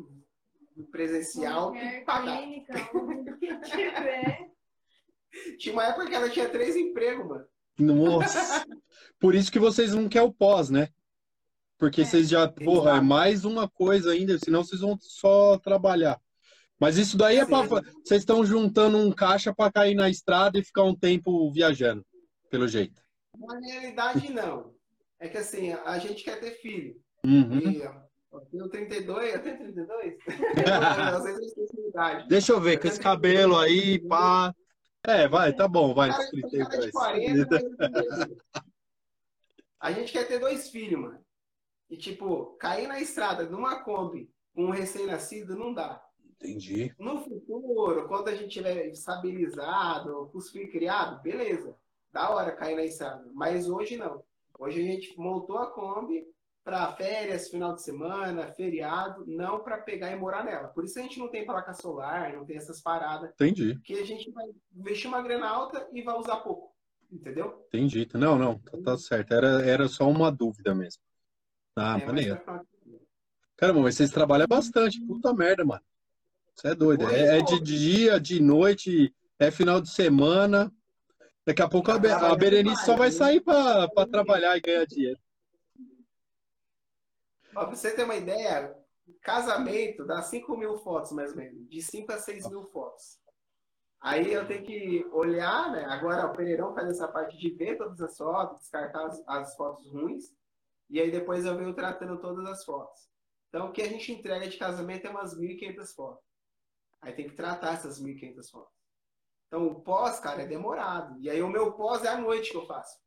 presencial, home care, pagar. clínica, o que tiver. <laughs> Tinha uma época que ela tinha três empregos, mano. Nossa! Por isso que vocês não querem o pós, né? Porque É, vocês já, porra, é mais uma coisa ainda, senão vocês vão só trabalhar. Mas isso daí é para vocês estão juntando um caixa para cair na estrada e ficar um tempo viajando, pelo jeito. Na realidade, não. É que assim, a gente quer ter filho. Uhum. E ó, eu tenho 32, eu tenho 32? Às vezes eu esqueço a idade. Deixa eu ver, com esse cabelo aí, pá. É, vai, tá bom, vai. Cara, esse tem tempo cara de aí. 40, mas eu tenho 32. A gente quer ter dois filhos, mano. E, tipo, cair na estrada numa Kombi com um recém-nascido não dá. Entendi. No futuro, quando a gente tiver estabilizado, filhos criados, beleza. Da hora cair na estrada. Mas hoje não. Hoje a gente montou a Kombi para férias, final de semana, feriado, não para pegar e morar nela. Por isso a gente não tem placa solar, não tem essas paradas. Entendi, Porque a gente vai investir uma grana alta e vai usar pouco. Entendeu? entendi. Não, não, tá, tá certo. Era, era só uma dúvida mesmo. Ah, É, maneiro. pra- Caramba, mas vocês trabalham bastante. Puta merda, mano. Você é doido. É, é pô. de dia, de noite, é final de semana. Daqui a pouco a, Be- a Berenice só vai sair pra trabalhar e ganhar dinheiro. Ó, pra você ter uma ideia, casamento dá 5 mil fotos, mais ou menos. De 5 a 6 mil fotos. Aí eu tenho que olhar, né? Agora o Pereirão faz essa parte de ver todas as fotos, descartar as, as fotos ruins. E aí depois eu venho tratando todas as fotos. Então o que a gente entrega de casamento é umas 1.500 fotos. Aí tem que tratar essas 1.500 fotos. Então o pós, cara, é demorado. E aí o meu pós é à noite que eu faço.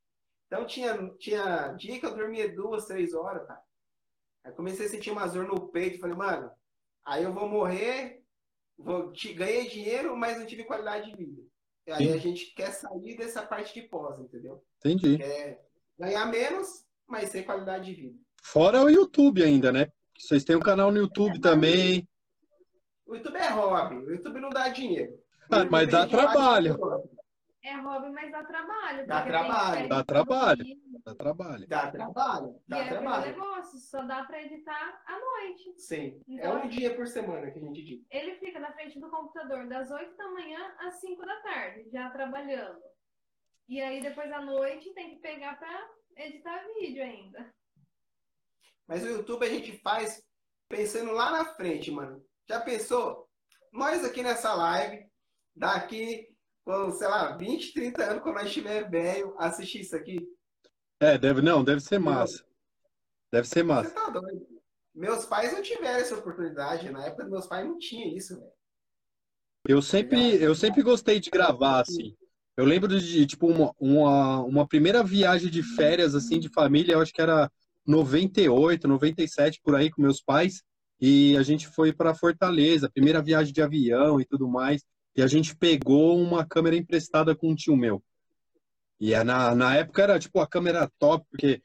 Então tinha, tinha dia que eu dormia duas, três horas, cara. Aí comecei a sentir uma dor no peito. Falei, mano, aí eu vou morrer, vou, te, ganhei dinheiro, mas não tive qualidade de vida. E aí a gente quer sair dessa parte de pós, entendeu? Entendi. Quer ganhar menos, mas ter qualidade de vida. Fora o YouTube ainda, né? Vocês têm um canal no YouTube também. O YouTube é hobby, o YouTube não dá dinheiro. Ah, mas dá trabalho. É hobby, mas dá trabalho. Dá trabalho. Dá trabalho. Dá trabalho. Dá trabalho, E dá é aquele trabalho. negócio, só dá pra editar à noite. Sim, é Então, um dia por semana que a gente diz. Ele fica na frente do computador das 8 da manhã às 5 da tarde, já trabalhando. E aí depois à noite tem que pegar pra editar vídeo ainda. Mas o YouTube a gente faz pensando lá na frente, mano. Já pensou? Nós aqui nessa live, daqui, com, sei lá, 20, 30 anos, quando nós estiver velho, assistir isso aqui. É, deve, não, deve ser massa. Deve ser Você massa. tá doido. Meus pais não tiveram essa oportunidade. Na época dos meus pais não tinha isso, velho. Eu sempre, eu sempre gostei de gravar, assim. Eu lembro de, tipo, uma, uma, uma primeira viagem de férias, assim, de família, eu acho que era 98, 97, por aí, com meus pais. E a gente foi para Fortaleza, primeira viagem de avião e tudo mais. E a gente pegou uma câmera emprestada com um tio meu. E é na, na época era, tipo, a câmera top, porque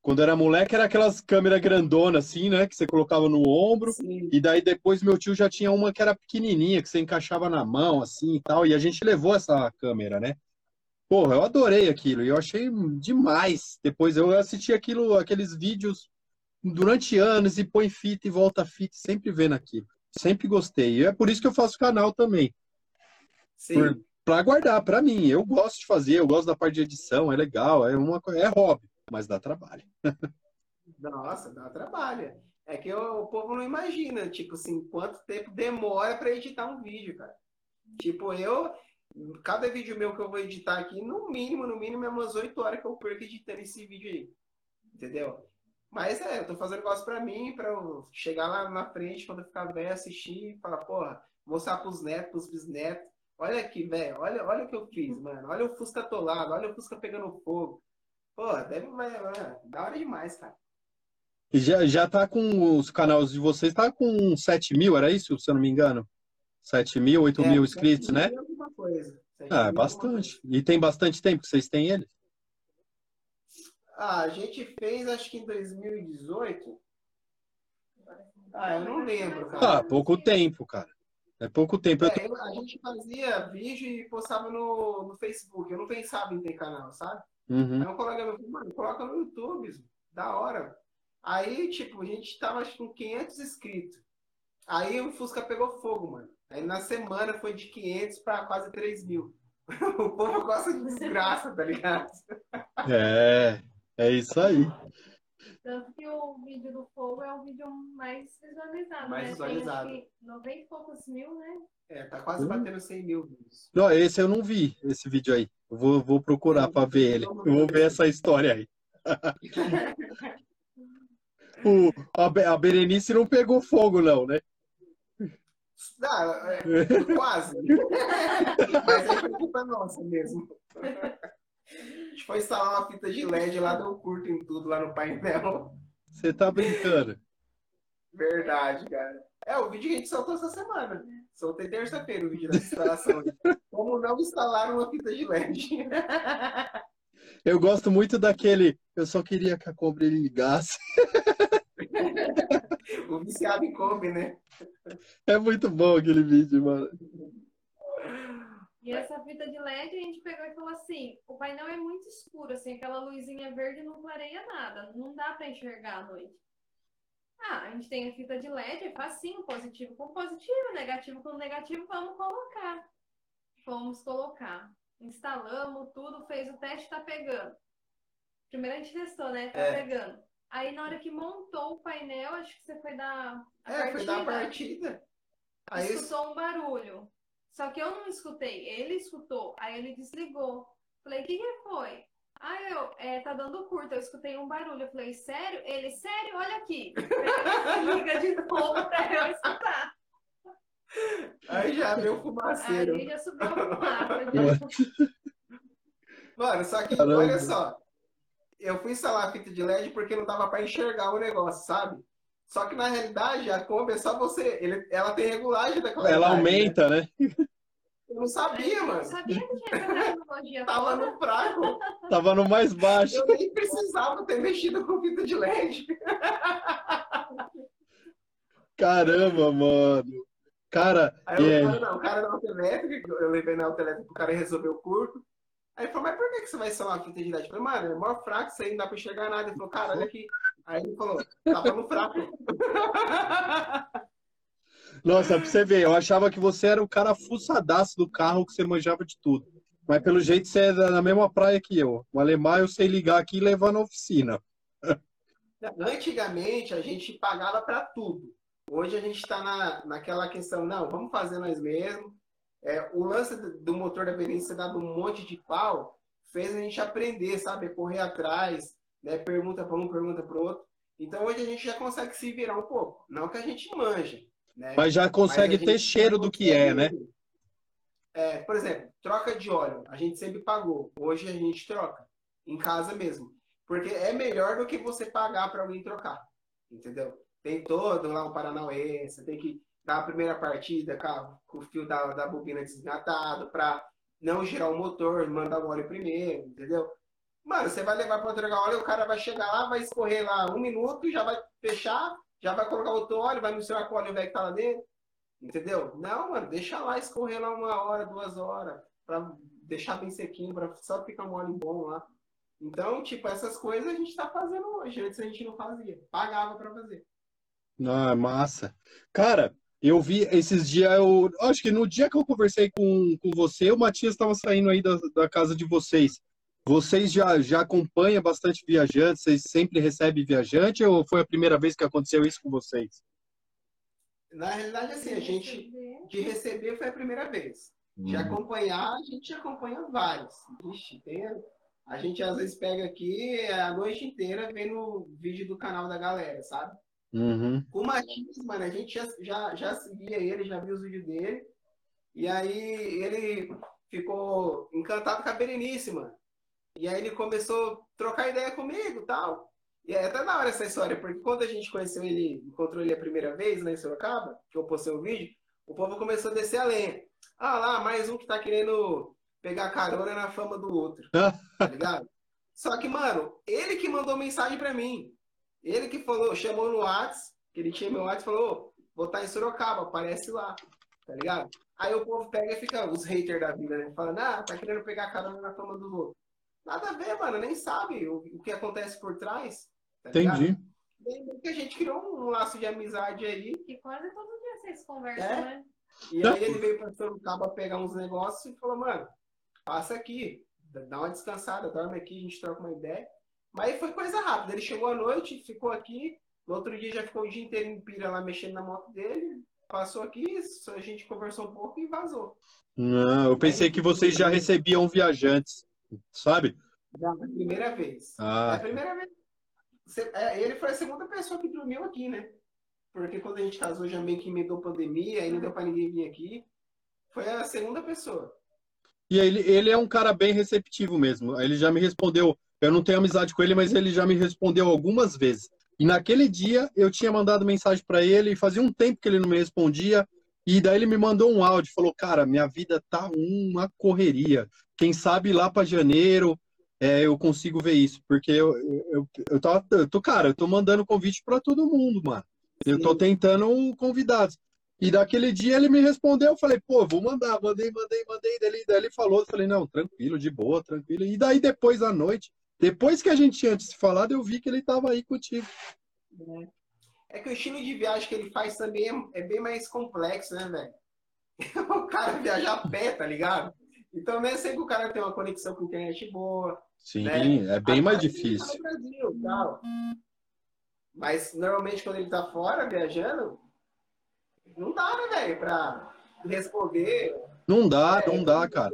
quando era moleque era aquelas câmeras grandonas, assim, né? Que você colocava no ombro. Sim. E daí depois meu tio já tinha uma que era pequenininha, que você encaixava na mão, assim e tal. E a gente levou essa câmera, né? Porra, eu adorei aquilo e eu achei demais. Depois eu assisti aquilo, aqueles vídeos durante anos e põe fita e volta fita, sempre vendo aquilo. Sempre gostei. E é por isso que eu faço canal também. Sim. Para guardar, para mim. Eu gosto de fazer, eu gosto da parte de edição, é legal, é uma é hobby, mas dá trabalho. <laughs> Nossa, dá trabalho. É que o, o povo não imagina, tipo assim, quanto tempo demora para editar um vídeo, cara. Tipo, eu, cada vídeo meu que eu vou editar aqui, no mínimo, no mínimo, é umas 8 horas que eu perco editando esse vídeo aí. Entendeu? Mas é, eu tô fazendo negócio pra mim, pra eu chegar lá na frente, quando eu ficar velho, assistir e falar, porra, mostrar pros netos, pros bisnetos. Olha aqui, velho, olha, olha o que eu fiz, mano. Olha o Fusca atolado, olha o Fusca pegando fogo. Pô, deve, mano, da hora demais, cara. E já, já tá com os canais de vocês, tá com 7 mil, era isso, se eu não me engano? 7 mil, 8 é, mil inscritos, né? Coisa. Ah, é bastante. E tem bastante tempo que vocês têm ele? Ah, a gente fez, acho que em 2018. Ah, eu não lembro, cara. Ah, pouco tempo, cara. É pouco tempo. É, tô... A gente fazia vídeo e postava no, no Facebook. Eu não pensava em ter canal, sabe? Uhum. Aí um colega meu falou, mano, coloca no YouTube, da hora. Aí, tipo, a gente tava acho, com 500 inscritos. Aí o Fusca pegou fogo, mano. Aí na semana foi de 500 para quase 3 mil. <laughs> o povo gosta de desgraça, tá ligado? É, é isso aí. Tanto que o vídeo do fogo é o vídeo mais visualizado, mais né? visualizado. Tem 90 e poucos mil, né? É, tá quase hum. batendo 100 mil views. Não, esse eu não vi, esse vídeo aí. Eu vou, vou procurar para ver ele. Eu vou ver essa história aí. <laughs> o, a, a Berenice não pegou fogo, não, né? Não, é, <laughs> quase. <laughs> Mas aí foi culpa nossa mesmo. A gente foi instalar uma fita de LED lá, deu curto em tudo lá no painel. Você tá brincando? Verdade, cara. É, o vídeo que a gente soltou essa semana. Soltei terça-feira o vídeo da instalação. Como não instalar uma fita de LED. Eu gosto muito daquele. Eu só queria que a Kombi ligasse. o viciado em Kombi, né? É muito bom aquele vídeo, mano. E essa fita de LED a gente pegou e falou assim: o painel é muito escuro, assim, aquela luzinha verde não clareia nada, não dá para enxergar à noite. Ah, a gente tem a fita de LED, é facinho, positivo com positivo, negativo com negativo, vamos colocar. Vamos colocar. Instalamos tudo, fez o teste, tá pegando. Primeiro a gente testou, né? Tá é. pegando. Aí na hora que montou o painel, acho que você foi dar a é, partida. foi dar a partida. Aí escutou um barulho. Só que eu não escutei, ele escutou, aí ele desligou. Falei, o que, que foi? Ah, eu, é, tá dando curto, eu escutei um barulho. Eu falei, sério? Ele, sério? Olha aqui. Liga de novo pra eu escutar. Aí já veio o fumaceiro. Aí já subiu a fumaça. <laughs> Mano, só que, Caramba. olha só. Eu fui instalar a fita de LED porque não dava para enxergar o negócio, sabe? Só que na realidade, a Kombi é só você. Ele, ela tem regulagem da qualidade. Ela aumenta, né? né? Eu não sabia, eu mano. Eu sabia que tinha essa tecnologia. <laughs> Tava no fraco. Tava no mais baixo. Eu nem precisava ter mexido com fita de LED. Caramba, mano. Cara. Aí é... eu, não, o cara da autoelétrica, eu levei na autoelétrica pro cara resolver o curto. Aí ele falou, mas por que, que você vai instalar uma fita de LED? Eu falei, mano, é maior fraco, isso aí não dá pra enxergar nada. Ele falou, cara, olha aqui. Aí ele falou, tava no fraco. <laughs> Nossa, pra você ver, eu achava que você era o cara fuçadaço do carro, que você manjava de tudo. Mas pelo jeito você é na mesma praia que eu. O alemão eu sei ligar aqui e levar na oficina. <laughs> Antigamente a gente pagava para tudo. Hoje a gente está na, naquela questão, não, vamos fazer nós mesmos. É, o lance do motor da Benícia ser dado um monte de pau fez a gente aprender, sabe? Correr atrás, né? Pergunta para um, pergunta para outro. Então hoje a gente já consegue se virar um pouco. Não que a gente manja, né? Mas já consegue Mas ter cheiro do que é, né? É, por exemplo, troca de óleo. A gente sempre pagou. Hoje a gente troca. Em casa mesmo. Porque é melhor do que você pagar para alguém trocar. Entendeu? Tem todo lá um Paranauê. Você tem que dar a primeira partida com, o fio da, da bobina desgatado para não girar o motor, mandar o óleo primeiro, entendeu? Mano, você vai levar para trocar óleo, o cara vai chegar lá, vai escorrer lá um minuto, já vai fechar, já vai colocar outro óleo, vai misturar com o óleo velho que tá lá dentro. Entendeu? Não, mano, deixa lá escorrer lá uma hora, duas horas, para deixar bem sequinho para só ficar um óleo bom lá. Então, tipo, essas coisas a gente está fazendo hoje. Antes a gente não fazia. Pagava para fazer. Ah, massa. Cara, eu vi esses dias, eu acho que no dia que eu conversei com, com você, o Matias estava saindo aí da, da casa de vocês. Vocês já, já acompanham bastante viajantes? Vocês sempre recebem viajante ou foi a primeira vez que aconteceu isso com vocês? Na realidade, assim, a gente de receber foi a primeira vez. De uhum. acompanhar, a gente acompanha vários. Ixi, tem, a gente às vezes pega aqui a noite inteira vendo vídeo do canal da galera, sabe? Uhum. O Matias, mano, a gente já, já, já seguia ele, já viu os vídeos dele. E aí ele ficou encantado com a Berenice, mano. E aí ele começou a trocar ideia comigo tal. E é até na hora essa história, porque quando a gente conheceu ele, encontrou ele a primeira vez né, em Sorocaba, que eu postei o um vídeo, o povo começou a descer a lenha. Ah lá, mais um que tá querendo pegar carona na fama do outro. <laughs> tá ligado? Só que, mano, ele que mandou mensagem para mim. Ele que falou, chamou no WhatsApp, que ele tinha meu WhatsApp, falou, vou estar em Sorocaba, aparece lá, tá ligado? Aí o povo pega e fica, os haters da vida, né? Falando, ah, tá querendo pegar carona na fama do outro. Nada a ver, mano, nem sabe o, o que acontece por trás. Tá Entendi. que a gente criou um laço de amizade aí. Que quase todo dia vocês conversam, é? né? E aí ele veio pra Sorocaba pegar uns negócios e falou, mano, passa aqui, dá uma descansada, dorme aqui, a gente troca uma ideia. Mas foi coisa rápida. Ele chegou à noite, ficou aqui. No outro dia já ficou o dia inteiro em Pira lá mexendo na moto dele. Passou aqui, a gente conversou um pouco e vazou. Não, eu pensei que vocês já recebiam viajantes, sabe? Não, é a primeira vez. Ah. É a primeira vez. É, ele foi a segunda pessoa que dormiu aqui, né? Porque quando a gente casou já meio que emendou pandemia, aí não deu pra ninguém vir aqui. Foi a segunda pessoa. E ele, ele é um cara bem receptivo mesmo. Ele já me respondeu eu não tenho amizade com ele, mas ele já me respondeu algumas vezes. E naquele dia eu tinha mandado mensagem para ele e fazia um tempo que ele não me respondia. E daí ele me mandou um áudio, falou: "Cara, minha vida tá uma correria. Quem sabe lá para janeiro é, eu consigo ver isso, porque eu eu, eu, tava, eu tô, cara, eu tô mandando convite para todo mundo, mano. Eu tô tentando convidados. E daquele dia ele me respondeu, eu falei, pô, vou mandar, mandei, mandei, mandei. Daí, daí ele falou, eu falei, não, tranquilo, de boa, tranquilo. E daí depois à noite, depois que a gente tinha se falado, eu vi que ele estava aí contigo. É. é. que o estilo de viagem que ele faz também é, é bem mais complexo, né, velho? <laughs> o cara viaja a pé, tá ligado? Então é sempre que o cara tem uma conexão com internet boa. Sim, né? é bem mais difícil. Tá Brasil, tal. Mas normalmente quando ele tá fora viajando, não dá, né, velho, pra responder não dá, é, não dá, cara.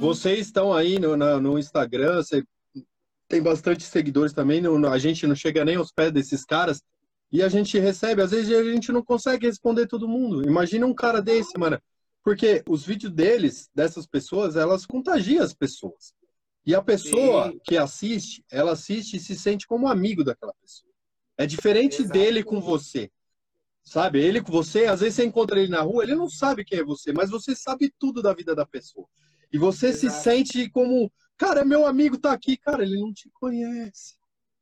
Vocês estão aí no, no Instagram, você tem bastante seguidores também, não, a gente não chega nem aos pés desses caras, e a gente recebe, às vezes a gente não consegue responder todo mundo. Imagina um cara desse, mano. Porque os vídeos deles, dessas pessoas, elas contagiam as pessoas. E a pessoa Sim. que assiste, ela assiste e se sente como amigo daquela pessoa. É diferente Exato. dele com você. Sabe? Ele com você, às vezes você encontra ele na rua, ele não sabe quem é você, mas você sabe tudo da vida da pessoa. E você Exato. se sente como, cara, meu amigo tá aqui, cara, ele não te conhece.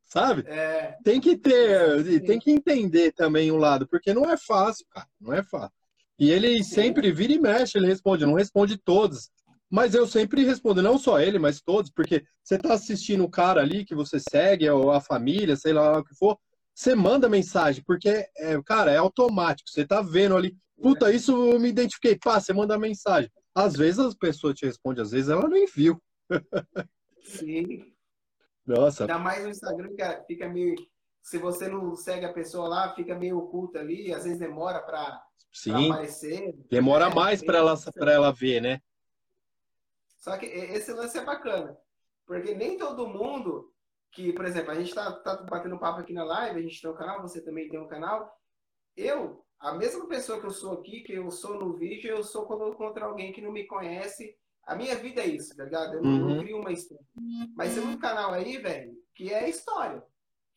Sabe? É... Tem que ter, tem que entender também o um lado, porque não é fácil, cara, não é fácil. E ele sempre vira e mexe, ele responde, não responde todos. Mas eu sempre respondo, não só ele, mas todos, porque você tá assistindo o cara ali que você segue, ou a família, sei lá o que for, você manda mensagem, porque, é, cara, é automático. Você tá vendo ali, puta, isso eu me identifiquei. Pá, você manda mensagem. Às vezes as pessoas te respondem, às vezes ela nem viu. Sim. Nossa. Ainda mais no Instagram, que fica meio. Se você não segue a pessoa lá, fica meio oculta ali, às vezes demora para aparecer. Demora é, mais para ela, pra ela ver, né? Só que esse lance é bacana. Porque nem todo mundo que, por exemplo, a gente está tá batendo papo aqui na live, a gente tem um canal, você também tem um canal. Eu, a mesma pessoa que eu sou aqui, que eu sou no vídeo, eu sou quando eu encontro alguém que não me conhece. A minha vida é isso, tá ligado? Eu não, uhum. crio uma história. Mas tem um canal aí, velho, que é história.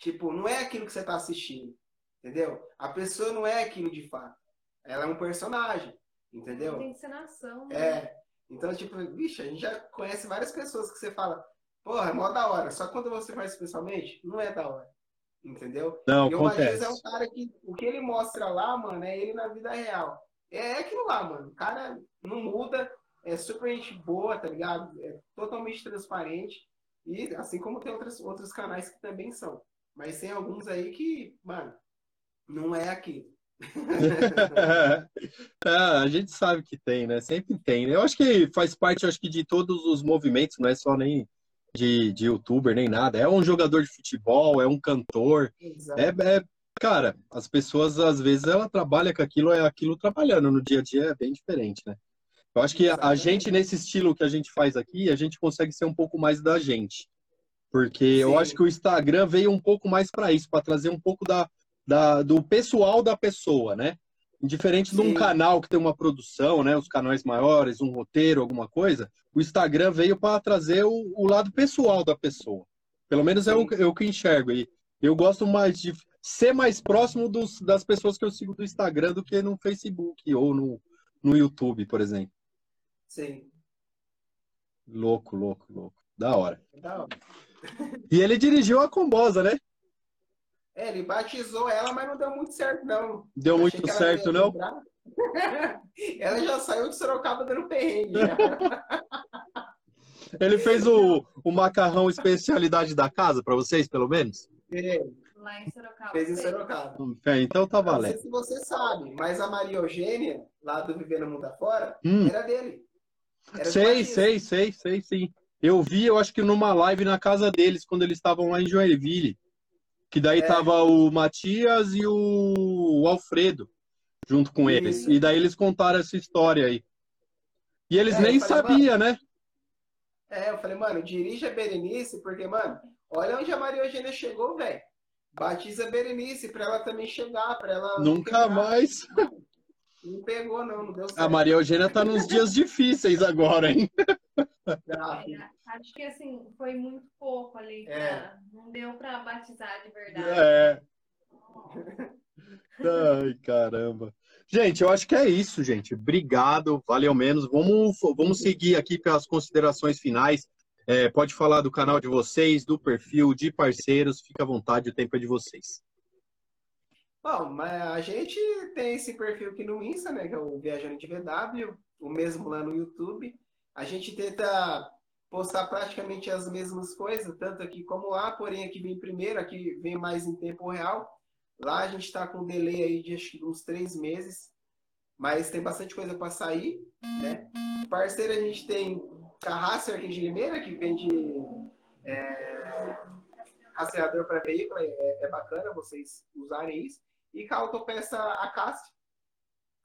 Tipo, não é aquilo que você está assistindo, entendeu? A pessoa não é aquilo de fato. Ela é um personagem, entendeu? Tem encenação. Né? É. Então, tipo, bicho, a gente já conhece várias pessoas que você fala, Porra, é mó da hora. Só quando você faz pessoalmente, não é da hora. Entendeu? Não, e o Matias é um cara que o que ele mostra lá, mano, é ele na vida real. É aquilo lá, mano. O cara não muda. é super gente boa, tá ligado? É totalmente transparente. E assim como tem outros, outros canais que também são. Mas tem alguns aí que, mano, não é aqui. <laughs> ah, a gente sabe que tem, né? Sempre tem. Né? Eu acho que faz parte, acho que de todos os movimentos, não é só nem de, de youtuber nem nada. É um jogador de futebol, é um cantor. É, é, cara, as pessoas às vezes ela trabalha com aquilo, é aquilo trabalhando no dia a dia é bem diferente, né? Eu acho que a gente nesse estilo que a gente faz aqui, a gente consegue ser um pouco mais da gente. Porque Sim. eu acho que o Instagram veio um pouco mais para isso, para trazer um pouco da, da, do pessoal da pessoa, né? Diferente Sim. de um canal que tem uma produção, né? Os canais maiores, um roteiro, alguma coisa, o Instagram veio para trazer o, o, lado pessoal da pessoa. Pelo menos é o, é o, que enxergo. E eu gosto mais de ser mais próximo dos, das pessoas que eu sigo do Instagram do que no Facebook ou no, no YouTube, por exemplo. Sim. Louco, louco, louco. Da hora. Da hora. E ele dirigiu a Combosa, né? É, ele batizou ela, mas não deu muito certo, não. Deu muito certo, não? <laughs> ela já saiu de Sorocaba dando perrengue. ele fez o, o macarrão especialidade da casa para vocês, pelo menos? É. Lá em Sorocaba. Fez em Sorocaba. É, então tá valendo. Não sei se você sabe, mas a Maria Eugênia, lá do Vivendo Mundo Afora, hum. era dele. Era sei, sei, sei, sei, sim. Eu vi, eu acho que numa live na casa deles, quando eles estavam lá em Joinville. Que daí é. tava o Matias e o Alfredo junto com Isso. eles. E daí eles contaram essa história aí. E eles é, nem sabiam, né? É, eu falei, mano, dirige a Berenice, porque, mano, olha onde a Maria Eugênia chegou, velho. Batiza a Berenice pra ela também chegar, pra ela. Nunca mais. Não pegou, não, não deu certo. A Maria Eugênia tá nos dias difíceis agora, hein? <laughs> É, acho que assim, foi muito pouco ali. É. Não deu para batizar de verdade. É. Ai, caramba. Gente, eu acho que é isso, gente. Obrigado, valeu menos. Vamos, vamos seguir aqui pelas considerações finais. É, pode falar do canal de vocês, do perfil, de parceiros. Fica à vontade, o tempo é de vocês. Bom, mas a gente tem esse perfil aqui no Insta, né? Que é o Viajante VW, o mesmo lá no YouTube. A gente tenta postar praticamente as mesmas coisas, tanto aqui como lá, porém aqui vem primeiro, aqui vem mais em tempo real. Lá a gente está com um delay aí de acho que uns três meses, mas tem bastante coisa para sair, né? Parceiro a gente tem Carracer aqui de Limeira, que vende é, rastreador para veículo, é, é, bacana vocês usarem isso. E com a autopeça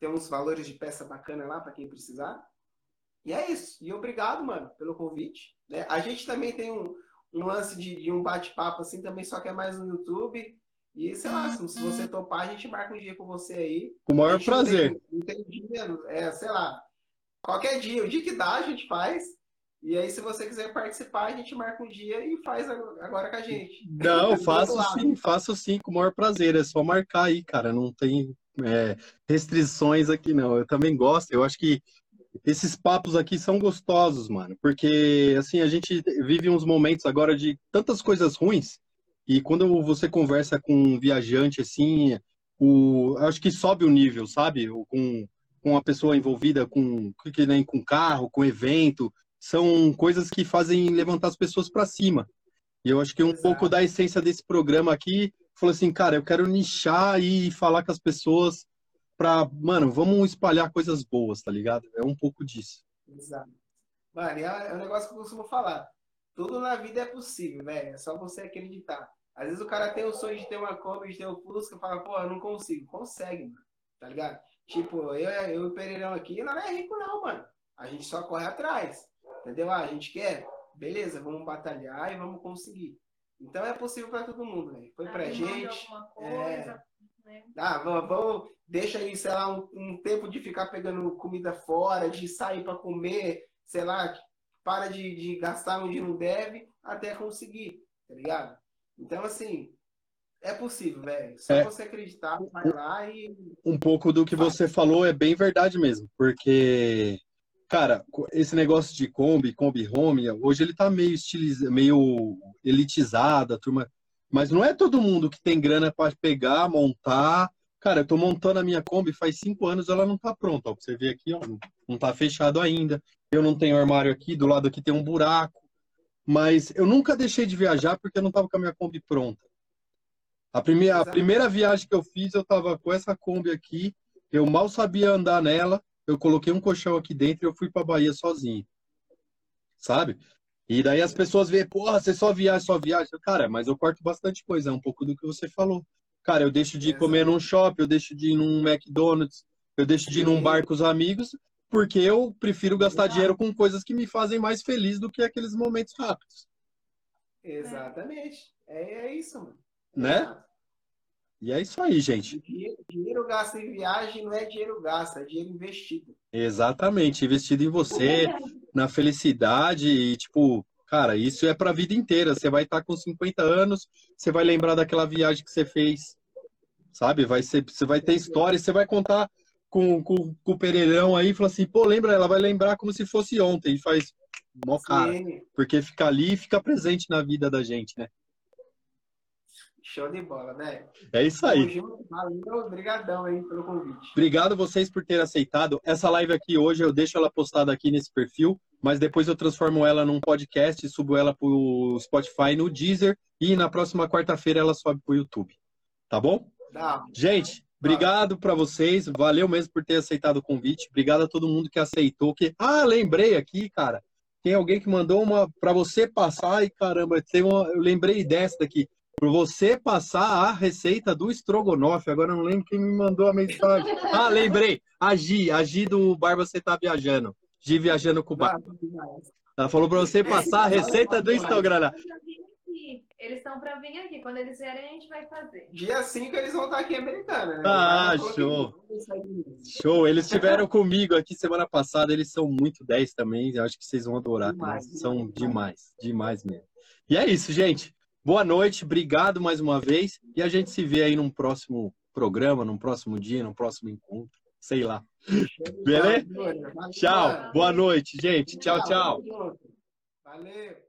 tem uns valores de peça bacana lá para quem precisar. E é isso. E obrigado, mano, pelo convite. Né? A gente também tem um, um lance de, de um bate-papo assim também, só que é mais no YouTube. E sei lá, se, se você topar, a gente marca um dia com você aí. Com o maior prazer. Não tem, não tem dia, é, sei lá. Qualquer dia, o dia que dá, a gente faz. E aí, se você quiser participar, a gente marca um dia e faz agora com a gente. Não, <laughs> faço sim, faço sim, com o maior prazer. É só marcar aí, cara. Não tem é, restrições aqui, não. Eu também gosto. Eu acho que esses papos aqui são gostosos, mano. Porque, assim, a gente vive uns momentos agora de tantas coisas ruins. E quando você conversa com um viajante, assim, o, acho que sobe o nível, sabe? Com, com a pessoa envolvida com, com carro, com evento são coisas que fazem levantar as pessoas para cima. E eu acho que um Exato. pouco da essência desse programa aqui falou assim, cara, eu quero nichar e falar com as pessoas para, mano, vamos espalhar coisas boas, tá ligado? É um pouco disso. Exato. Mano, é, um negócio que eu costumo falar. Tudo na vida é possível, velho. É só você acreditar. Às vezes o cara tem o sonho de ter uma Kombi, de ter um Fusca, e fala, pô, eu não consigo. Consegue, mano. Tá ligado? Tipo, eu, eu e o Pereirão aqui, não é rico não, mano. A gente só corre atrás. Entendeu? Ah, a gente quer? Beleza, vamos batalhar e vamos conseguir. Então é possível para todo mundo, né? Foi pra gente. É... Né? Ah, vamos, vamos, deixa aí, sei lá, um, um, tempo de ficar pegando comida fora, de sair para comer, sei lá, para de, de gastar onde não deve, até conseguir, tá ligado? Então, assim, é possível, velho. Só é, você acreditar, vai lá e. Um pouco do que você falou é bem verdade mesmo, porque Cara, esse negócio de Kombi, Kombi Home, hoje ele tá meio estilizado, meio elitizado, a turma. Mas não é todo mundo que tem grana para pegar, montar. Cara, eu tô montando a minha Kombi faz cinco anos, ela não tá pronta. Ó, pra você ver aqui, ó. não tá fechado ainda. Eu não tenho armário aqui, do lado aqui tem um buraco. Mas eu nunca deixei de viajar porque eu não tava com a minha Kombi pronta. A primeira, a primeira viagem que eu fiz, eu tava com essa Kombi aqui, eu mal sabia andar nela, eu coloquei um colchão aqui dentro e eu fui pra Bahia sozinho. Sabe? E daí as pessoas veem, porra, você só viaja, só viaja. Cara, mas eu corto bastante coisa, é um pouco do que você falou. Cara, eu deixo de comer num shopping, eu deixo de ir num McDonald's, eu deixo de ir num bar com os amigos, porque eu prefiro gastar dinheiro com coisas que me fazem mais feliz do que aqueles momentos rápidos. Exatamente. É, é isso, mano. Né? E é isso aí, gente. Dinheiro, dinheiro gasto em viagem não é dinheiro gasto, é dinheiro investido. Exatamente, investido em você, na felicidade e, tipo, cara, isso é pra vida inteira. Você vai estar com 50 anos, você vai lembrar daquela viagem que você fez, sabe? Vai ser, você vai ter história, você vai contar com, com, com o Pereirão aí e falar assim, pô, lembra? Ela vai lembrar como se fosse ontem e faz mó cara. Sim. Porque fica ali e fica presente na vida da gente, né? Show de bola, né? É isso aí. Valeu, obrigadão aí pelo convite. Obrigado vocês por terem aceitado. Essa live aqui hoje eu deixo ela postada aqui nesse perfil, mas depois eu transformo ela num podcast, subo ela pro Spotify, no Deezer e na próxima quarta-feira ela sobe pro YouTube. Tá bom? Dá. Gente, obrigado para vocês. Valeu mesmo por ter aceitado o convite. Obrigado a todo mundo que aceitou. Que ah, lembrei aqui, cara. Tem alguém que mandou uma para você passar e caramba, tem uma, eu lembrei dessa daqui. Para você passar a receita do estrogonofe. Agora eu não lembro quem me mandou a mensagem. Ah, lembrei. A Gi, a Gi do Barba Você Tá Viajando. Gi viajando com o Barba. Ela falou para você passar a receita do estrogonofe. Eles estão para vir aqui. Quando eles vierem, a gente vai fazer. Dia 5 eles vão estar aqui em Americana, né? Ah, show. Show, eles estiveram comigo aqui semana passada, eles são muito 10 também, eu acho que vocês vão adorar, Demais, são demais. demais, demais mesmo. E é isso, gente. Boa noite, obrigado mais uma vez e a gente se vê aí num próximo programa, num próximo dia, num próximo encontro, sei lá. Beleza? Tchau, boa noite, gente. Tchau, tchau. Valeu.